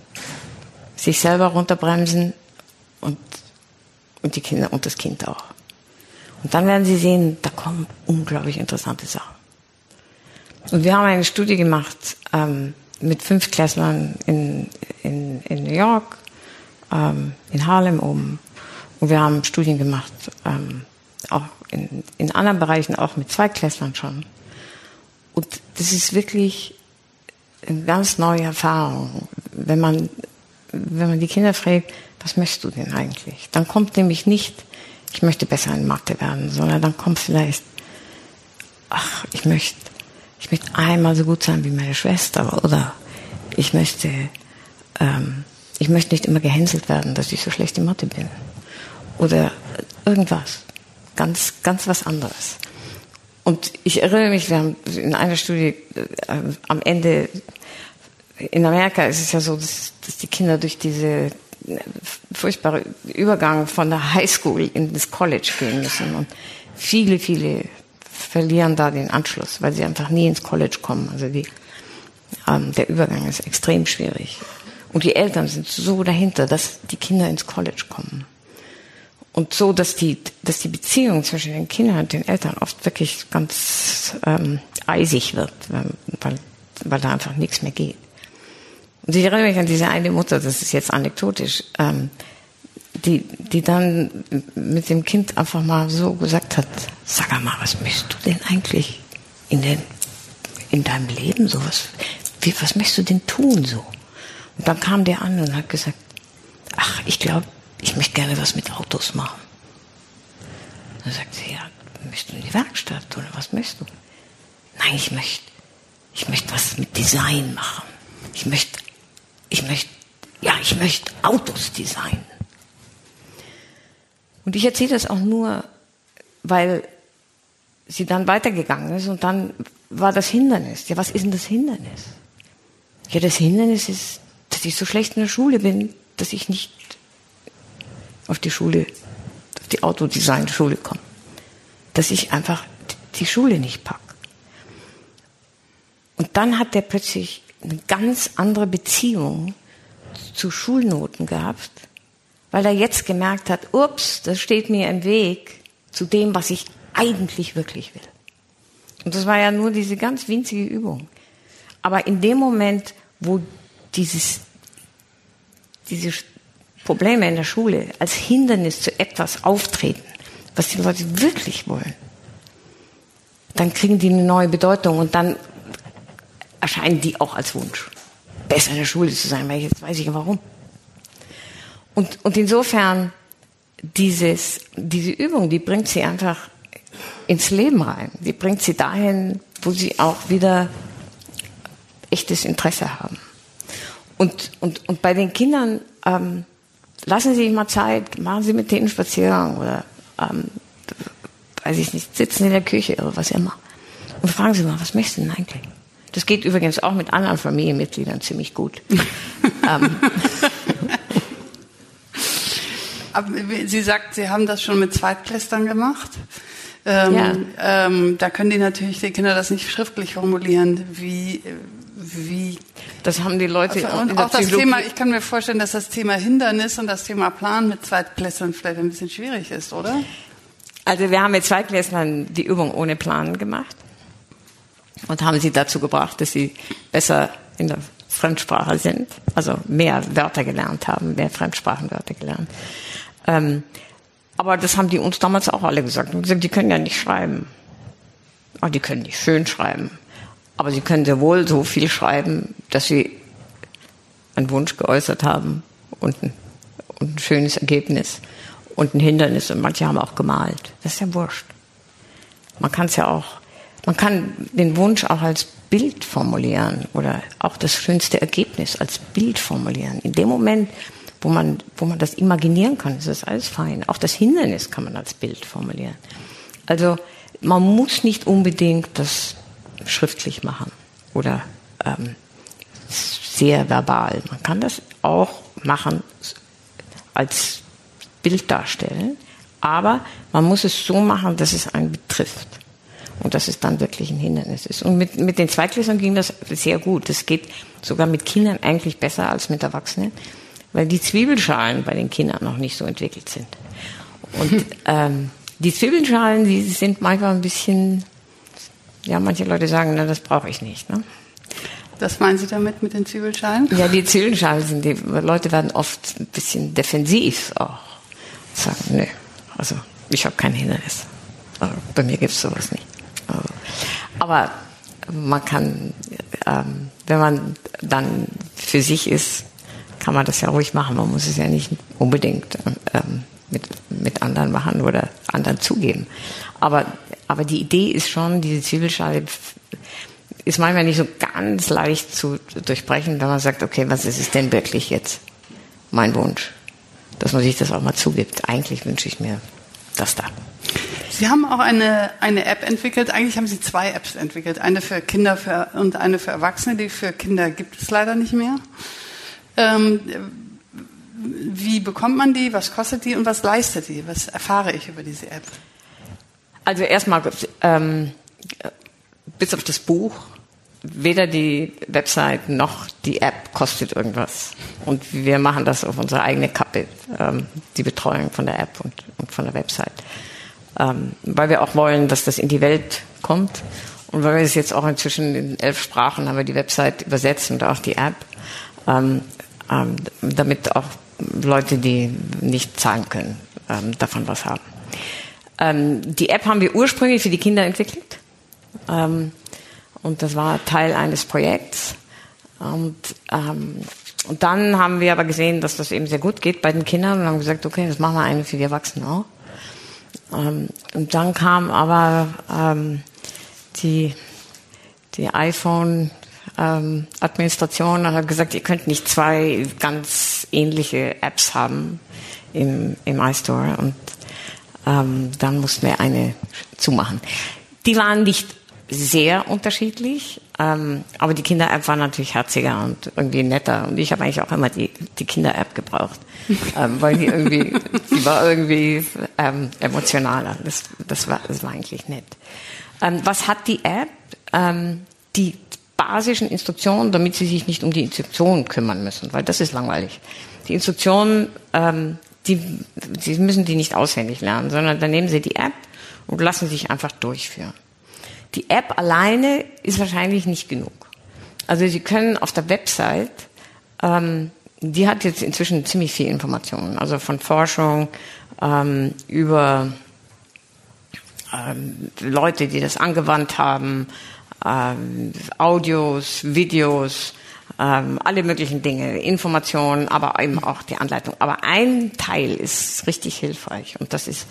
Speaker 3: sich selber runterbremsen und, und die Kinder und das Kind auch. Und dann werden Sie sehen, da kommen unglaublich interessante Sachen. Und wir haben eine Studie gemacht ähm, mit fünf Klässlern in, in, in New York, ähm, in Harlem oben. Und wir haben Studien gemacht, ähm, auch in, in anderen Bereichen, auch mit zwei Klässlern schon. Und das ist wirklich eine ganz neue Erfahrung, wenn man, wenn man die Kinder fragt, was möchtest du denn eigentlich? Dann kommt nämlich nicht, ich möchte besser in Mathe werden, sondern dann kommt vielleicht, ach, ich möchte, ich möchte einmal so gut sein wie meine Schwester oder ich möchte, ähm, ich möchte nicht immer gehänselt werden, dass ich so schlecht in Mathe bin oder irgendwas, ganz, ganz was anderes. Und ich erinnere mich, wir haben in einer Studie äh, am Ende in Amerika ist es ja so, dass, dass die Kinder durch diese äh, furchtbare Übergang von der Highschool in das College gehen müssen und viele, viele verlieren da den Anschluss, weil sie einfach nie ins College kommen. Also die, ähm, der Übergang ist extrem schwierig. Und die Eltern sind so dahinter, dass die Kinder ins College kommen. Und so, dass die, dass die Beziehung zwischen den Kindern und den Eltern oft wirklich ganz ähm, eisig wird, weil, weil da einfach nichts mehr geht. Und ich erinnere mich an diese eine Mutter, das ist jetzt anekdotisch, ähm, die, die dann mit dem Kind einfach mal so gesagt hat, sag mal, was möchtest du denn eigentlich in, den, in deinem Leben so? Was, wie, was möchtest du denn tun so? Und dann kam der an und hat gesagt, ach, ich glaube, ich möchte gerne was mit Autos machen. Dann sagt sie, ja, möchtest du in die Werkstatt oder was möchtest du? Nein, ich möchte, ich möchte was mit Design machen. Ich möchte ich möchte, ja, ich möchte Autos designen. Und ich erzähle das auch nur, weil sie dann weitergegangen ist und dann war das Hindernis. Ja, was ist denn das Hindernis? Ja, das Hindernis ist, dass ich so schlecht in der Schule bin, dass ich nicht auf die Schule, auf die Autodesign-Schule komme. Dass ich einfach die Schule nicht pack. Und dann hat der plötzlich eine ganz andere Beziehung zu Schulnoten gehabt, weil er jetzt gemerkt hat, ups, das steht mir im Weg zu dem, was ich eigentlich wirklich will. Und das war ja nur diese ganz winzige Übung. Aber in dem Moment, wo dieses, diese Probleme in der Schule als Hindernis zu etwas auftreten, was die Leute wirklich wollen, dann kriegen die eine neue Bedeutung und dann erscheinen die auch als Wunsch, besser in der Schule zu sein, weil jetzt weiß ich ja warum. Und, und insofern, dieses, diese Übung, die bringt sie einfach ins Leben rein. Die bringt sie dahin, wo sie auch wieder echtes Interesse haben. Und, und, und bei den Kindern ähm, lassen Sie sich mal Zeit, machen Sie mit denen Spaziergang oder ähm, weiß ich nicht, sitzen in der Küche oder was immer. Und fragen Sie mal, was möchtest du denn eigentlich? Das geht übrigens auch mit anderen Familienmitgliedern ziemlich gut. <laughs> ähm.
Speaker 2: Sie sagt, Sie haben das schon mit Zweitklässlern gemacht. Ähm, ja. ähm, da können die natürlich die Kinder das nicht schriftlich formulieren, wie wie
Speaker 3: das haben die Leute
Speaker 2: also, und auch das Thema ich kann mir vorstellen dass das Thema Hindernis und das Thema Plan mit Zweitklässlern vielleicht ein bisschen schwierig ist oder
Speaker 3: also wir haben mit Zweitklässlern die Übung ohne Plan gemacht und haben sie dazu gebracht dass sie besser in der Fremdsprache sind also mehr Wörter gelernt haben mehr Fremdsprachenwörter gelernt ähm, aber das haben die uns damals auch alle gesagt. Und gesagt, die können ja nicht schreiben. Aber die können nicht schön schreiben. Aber sie können sehr wohl so viel schreiben, dass sie einen Wunsch geäußert haben und ein, und ein schönes Ergebnis und ein Hindernis. Und manche haben auch gemalt. Das ist ja wurscht. Man kann es ja auch, man kann den Wunsch auch als Bild formulieren oder auch das schönste Ergebnis als Bild formulieren. In dem Moment, wo man, wo man das imaginieren kann, ist das alles fein. Auch das Hindernis kann man als Bild formulieren. Also man muss nicht unbedingt das schriftlich machen oder ähm, sehr verbal. Man kann das auch machen als Bild darstellen, aber man muss es so machen, dass es einen betrifft und dass es dann wirklich ein Hindernis ist. Und mit, mit den Zweitklässern ging das sehr gut. Das geht sogar mit Kindern eigentlich besser als mit Erwachsenen weil die Zwiebelschalen bei den Kindern noch nicht so entwickelt sind. Und <laughs> ähm, die Zwiebelschalen, die sind manchmal ein bisschen, ja, manche Leute sagen, na, das brauche ich nicht. Ne?
Speaker 2: Was meinen Sie damit mit den Zwiebelschalen?
Speaker 3: Ja, die Zwiebelschalen sind, die Leute werden oft ein bisschen defensiv auch. Sagen, nö, also ich habe kein Hindernis. Also, bei mir gibt es sowas nicht. Also, aber man kann, ähm, wenn man dann für sich ist, kann man das ja ruhig machen. Man muss es ja nicht unbedingt ähm, mit, mit anderen machen oder anderen zugeben. Aber, aber die Idee ist schon, diese Zwiebelschale ist manchmal nicht so ganz leicht zu durchbrechen, wenn man sagt, okay, was ist es denn wirklich jetzt mein Wunsch? Dass man sich das auch mal zugibt. Eigentlich wünsche ich mir das da.
Speaker 2: Sie haben auch eine, eine App entwickelt. Eigentlich haben Sie zwei Apps entwickelt. Eine für Kinder für, und eine für Erwachsene. Die für Kinder gibt es leider nicht mehr. Ähm, wie bekommt man die? Was kostet die und was leistet die? Was erfahre ich über diese App?
Speaker 3: Also erstmal ähm, bis auf das Buch weder die Website noch die App kostet irgendwas. Und wir machen das auf unsere eigene Kappe, ähm, die Betreuung von der App und, und von der Website. Ähm, weil wir auch wollen, dass das in die Welt kommt. Und weil wir es jetzt auch inzwischen in elf Sprachen haben wir die Website übersetzt und auch die App. Ähm, ähm, damit auch Leute, die nicht zahlen können, ähm, davon was haben. Ähm, die App haben wir ursprünglich für die Kinder entwickelt. Ähm, und das war Teil eines Projekts. Und, ähm, und dann haben wir aber gesehen, dass das eben sehr gut geht bei den Kindern und haben gesagt, okay, das machen wir eine für die Erwachsenen auch. Ähm, und dann kam aber die, die iPhone ähm, Administration und hat gesagt, ihr könnt nicht zwei ganz ähnliche Apps haben im, im iStore und ähm, dann mussten wir eine zumachen. Die waren nicht sehr unterschiedlich, ähm, aber die Kinder-App war natürlich herziger und irgendwie netter und ich habe eigentlich auch immer die, die Kinder-App gebraucht, <laughs> ähm, weil die irgendwie, die war irgendwie ähm, emotionaler. Das, das, war, das war eigentlich nett. Ähm, was hat die App? Ähm, die basischen Instruktionen, damit sie sich nicht um die Instruktionen kümmern müssen, weil das ist langweilig. Die Instruktionen, ähm, die, sie müssen die nicht auswendig lernen, sondern dann nehmen sie die App und lassen sich einfach durchführen. Die App alleine ist wahrscheinlich nicht genug. Also Sie können auf der Website, ähm, die hat jetzt inzwischen ziemlich viel Informationen, also von Forschung ähm, über ähm, Leute, die das angewandt haben, ähm, Audios, Videos, ähm, alle möglichen Dinge, Informationen, aber eben auch die Anleitung. Aber ein Teil ist richtig hilfreich und das ist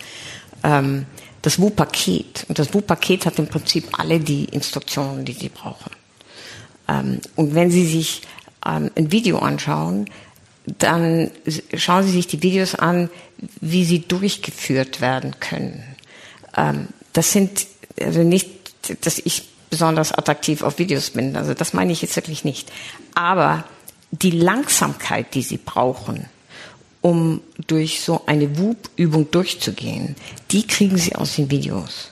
Speaker 3: ähm, das WU-Paket. Und das WU-Paket hat im Prinzip alle die Instruktionen, die Sie brauchen. Ähm, und wenn Sie sich ähm, ein Video anschauen, dann schauen Sie sich die Videos an, wie sie durchgeführt werden können. Ähm, das sind also nicht, dass ich besonders attraktiv auf Videos bin. Also das meine ich jetzt wirklich nicht. Aber die Langsamkeit, die Sie brauchen, um durch so eine WUP-Übung durchzugehen, die kriegen Sie aus den Videos.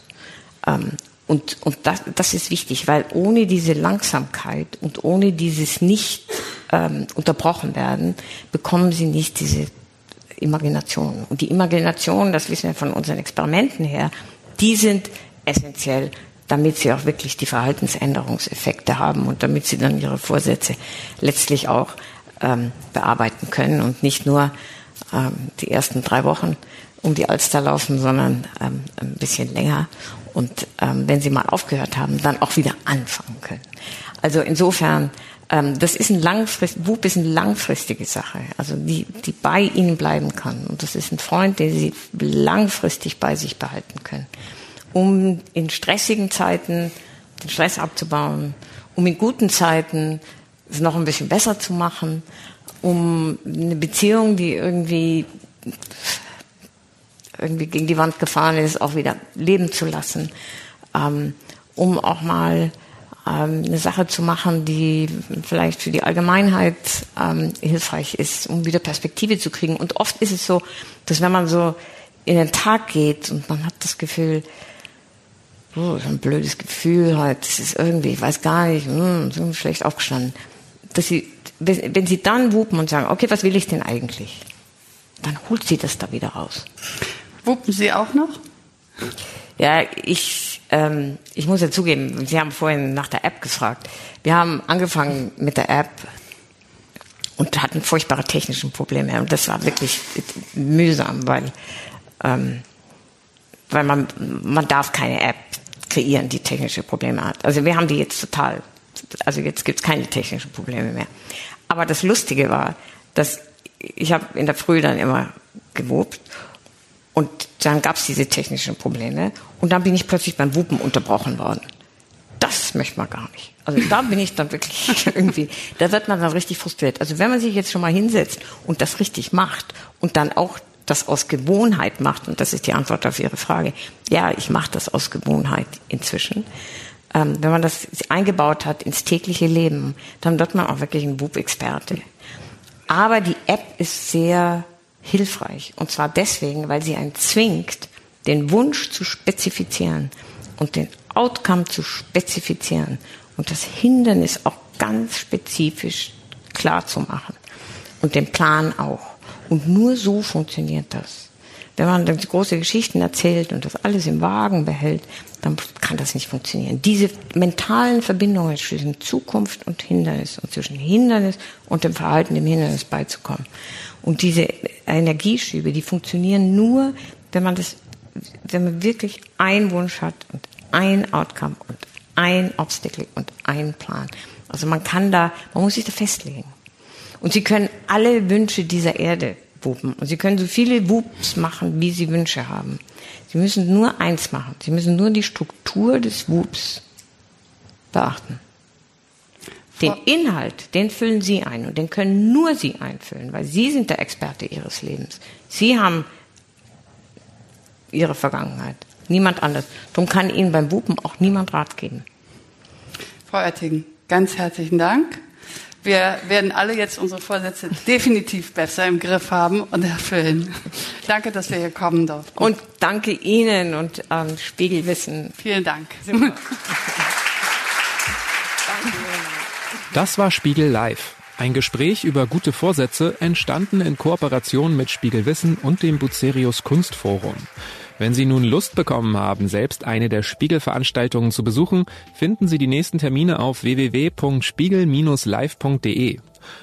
Speaker 3: Ähm, und und das, das ist wichtig, weil ohne diese Langsamkeit und ohne dieses nicht ähm, unterbrochen werden, bekommen Sie nicht diese Imagination. Und die Imagination, das wissen wir von unseren Experimenten her, die sind essentiell, damit sie auch wirklich die Verhaltensänderungseffekte haben und damit sie dann ihre Vorsätze letztlich auch ähm, bearbeiten können und nicht nur ähm, die ersten drei Wochen um die Alster laufen, sondern ähm, ein bisschen länger. Und ähm, wenn sie mal aufgehört haben, dann auch wieder anfangen können. Also insofern, ähm, das ist ein langfristig, WUP ist eine langfristige Sache, also die, die bei ihnen bleiben kann. Und das ist ein Freund, den sie langfristig bei sich behalten können, um in stressigen Zeiten den Stress abzubauen, um in guten Zeiten es noch ein bisschen besser zu machen um eine Beziehung, die irgendwie irgendwie gegen die Wand gefahren ist, auch wieder leben zu lassen, ähm, um auch mal ähm, eine Sache zu machen, die vielleicht für die Allgemeinheit ähm, hilfreich ist, um wieder Perspektive zu kriegen. Und oft ist es so, dass wenn man so in den Tag geht und man hat das Gefühl, oh, so ein blödes Gefühl halt, das ist irgendwie, ich weiß gar nicht, hm, so schlecht aufgestanden, dass sie wenn Sie dann wupen und sagen, okay, was will ich denn eigentlich? Dann holt sie das da wieder raus.
Speaker 2: Wuppen Sie auch noch?
Speaker 3: Ja, ich, ähm, ich muss ja zugeben, Sie haben vorhin nach der App gefragt. Wir haben angefangen mit der App und hatten furchtbare technische Probleme. Und das war wirklich mühsam, weil, ähm, weil man, man darf keine App kreieren, die technische Probleme hat. Also wir haben die jetzt total, also jetzt gibt's keine technischen Probleme mehr. Aber das Lustige war, dass ich habe in der Früh dann immer gewobt und dann gab es diese technischen Probleme und dann bin ich plötzlich beim Wupen unterbrochen worden. Das möchte man gar nicht. Also da bin ich dann wirklich <laughs> irgendwie, da wird man dann richtig frustriert. Also wenn man sich jetzt schon mal hinsetzt und das richtig macht und dann auch das aus Gewohnheit macht, und das ist die Antwort auf Ihre Frage, ja, ich mache das aus Gewohnheit inzwischen, ähm, wenn man das eingebaut hat ins tägliche Leben, dann wird man auch wirklich ein WUP-Experte. Aber die App ist sehr hilfreich. Und zwar deswegen, weil sie einen zwingt, den Wunsch zu spezifizieren und den Outcome zu spezifizieren und das Hindernis auch ganz spezifisch klar zu machen. Und den Plan auch. Und nur so funktioniert das. Wenn man dann große Geschichten erzählt und das alles im Wagen behält, dann kann das nicht funktionieren. Diese mentalen Verbindungen zwischen Zukunft und Hindernis und zwischen Hindernis und dem Verhalten dem Hindernis beizukommen. Und diese Energieschübe, die funktionieren nur, wenn man das, wenn man wirklich einen Wunsch hat und ein Outcome und ein Obstacle und ein Plan. Also man kann da, man muss sich da festlegen. Und Sie können alle Wünsche dieser Erde wupen. Und Sie können so viele Wups machen, wie Sie Wünsche haben. Sie müssen nur eins machen. Sie müssen nur die Struktur des Wups beachten. Den Inhalt, den füllen Sie ein und den können nur Sie einfüllen, weil Sie sind der Experte Ihres Lebens. Sie haben Ihre Vergangenheit. Niemand anders. Darum kann Ihnen beim Wupen auch niemand Rat geben.
Speaker 2: Frau Oetting, ganz herzlichen Dank. Wir werden alle jetzt unsere Vorsätze definitiv besser im Griff haben und erfüllen. Danke, dass wir hier kommen durften.
Speaker 3: Und danke Ihnen und ähm, Spiegelwissen.
Speaker 2: Vielen Dank.
Speaker 1: Das war Spiegel Live. Ein Gespräch über gute Vorsätze, entstanden in Kooperation mit Spiegelwissen und dem Bucerius Kunstforum. Wenn Sie nun Lust bekommen haben, selbst eine der Spiegelveranstaltungen zu besuchen, finden Sie die nächsten Termine auf www.spiegel-live.de.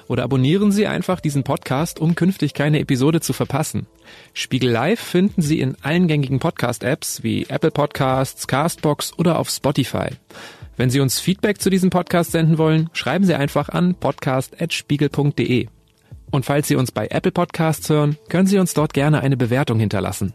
Speaker 1: Oder abonnieren Sie einfach diesen Podcast, um künftig keine Episode zu verpassen. Spiegel Live finden Sie in allen gängigen Podcast-Apps wie Apple Podcasts, Castbox oder auf Spotify. Wenn Sie uns Feedback zu diesem Podcast senden wollen, schreiben Sie einfach an podcast.spiegel.de. Und falls Sie uns bei Apple Podcasts hören, können Sie uns dort gerne eine Bewertung hinterlassen.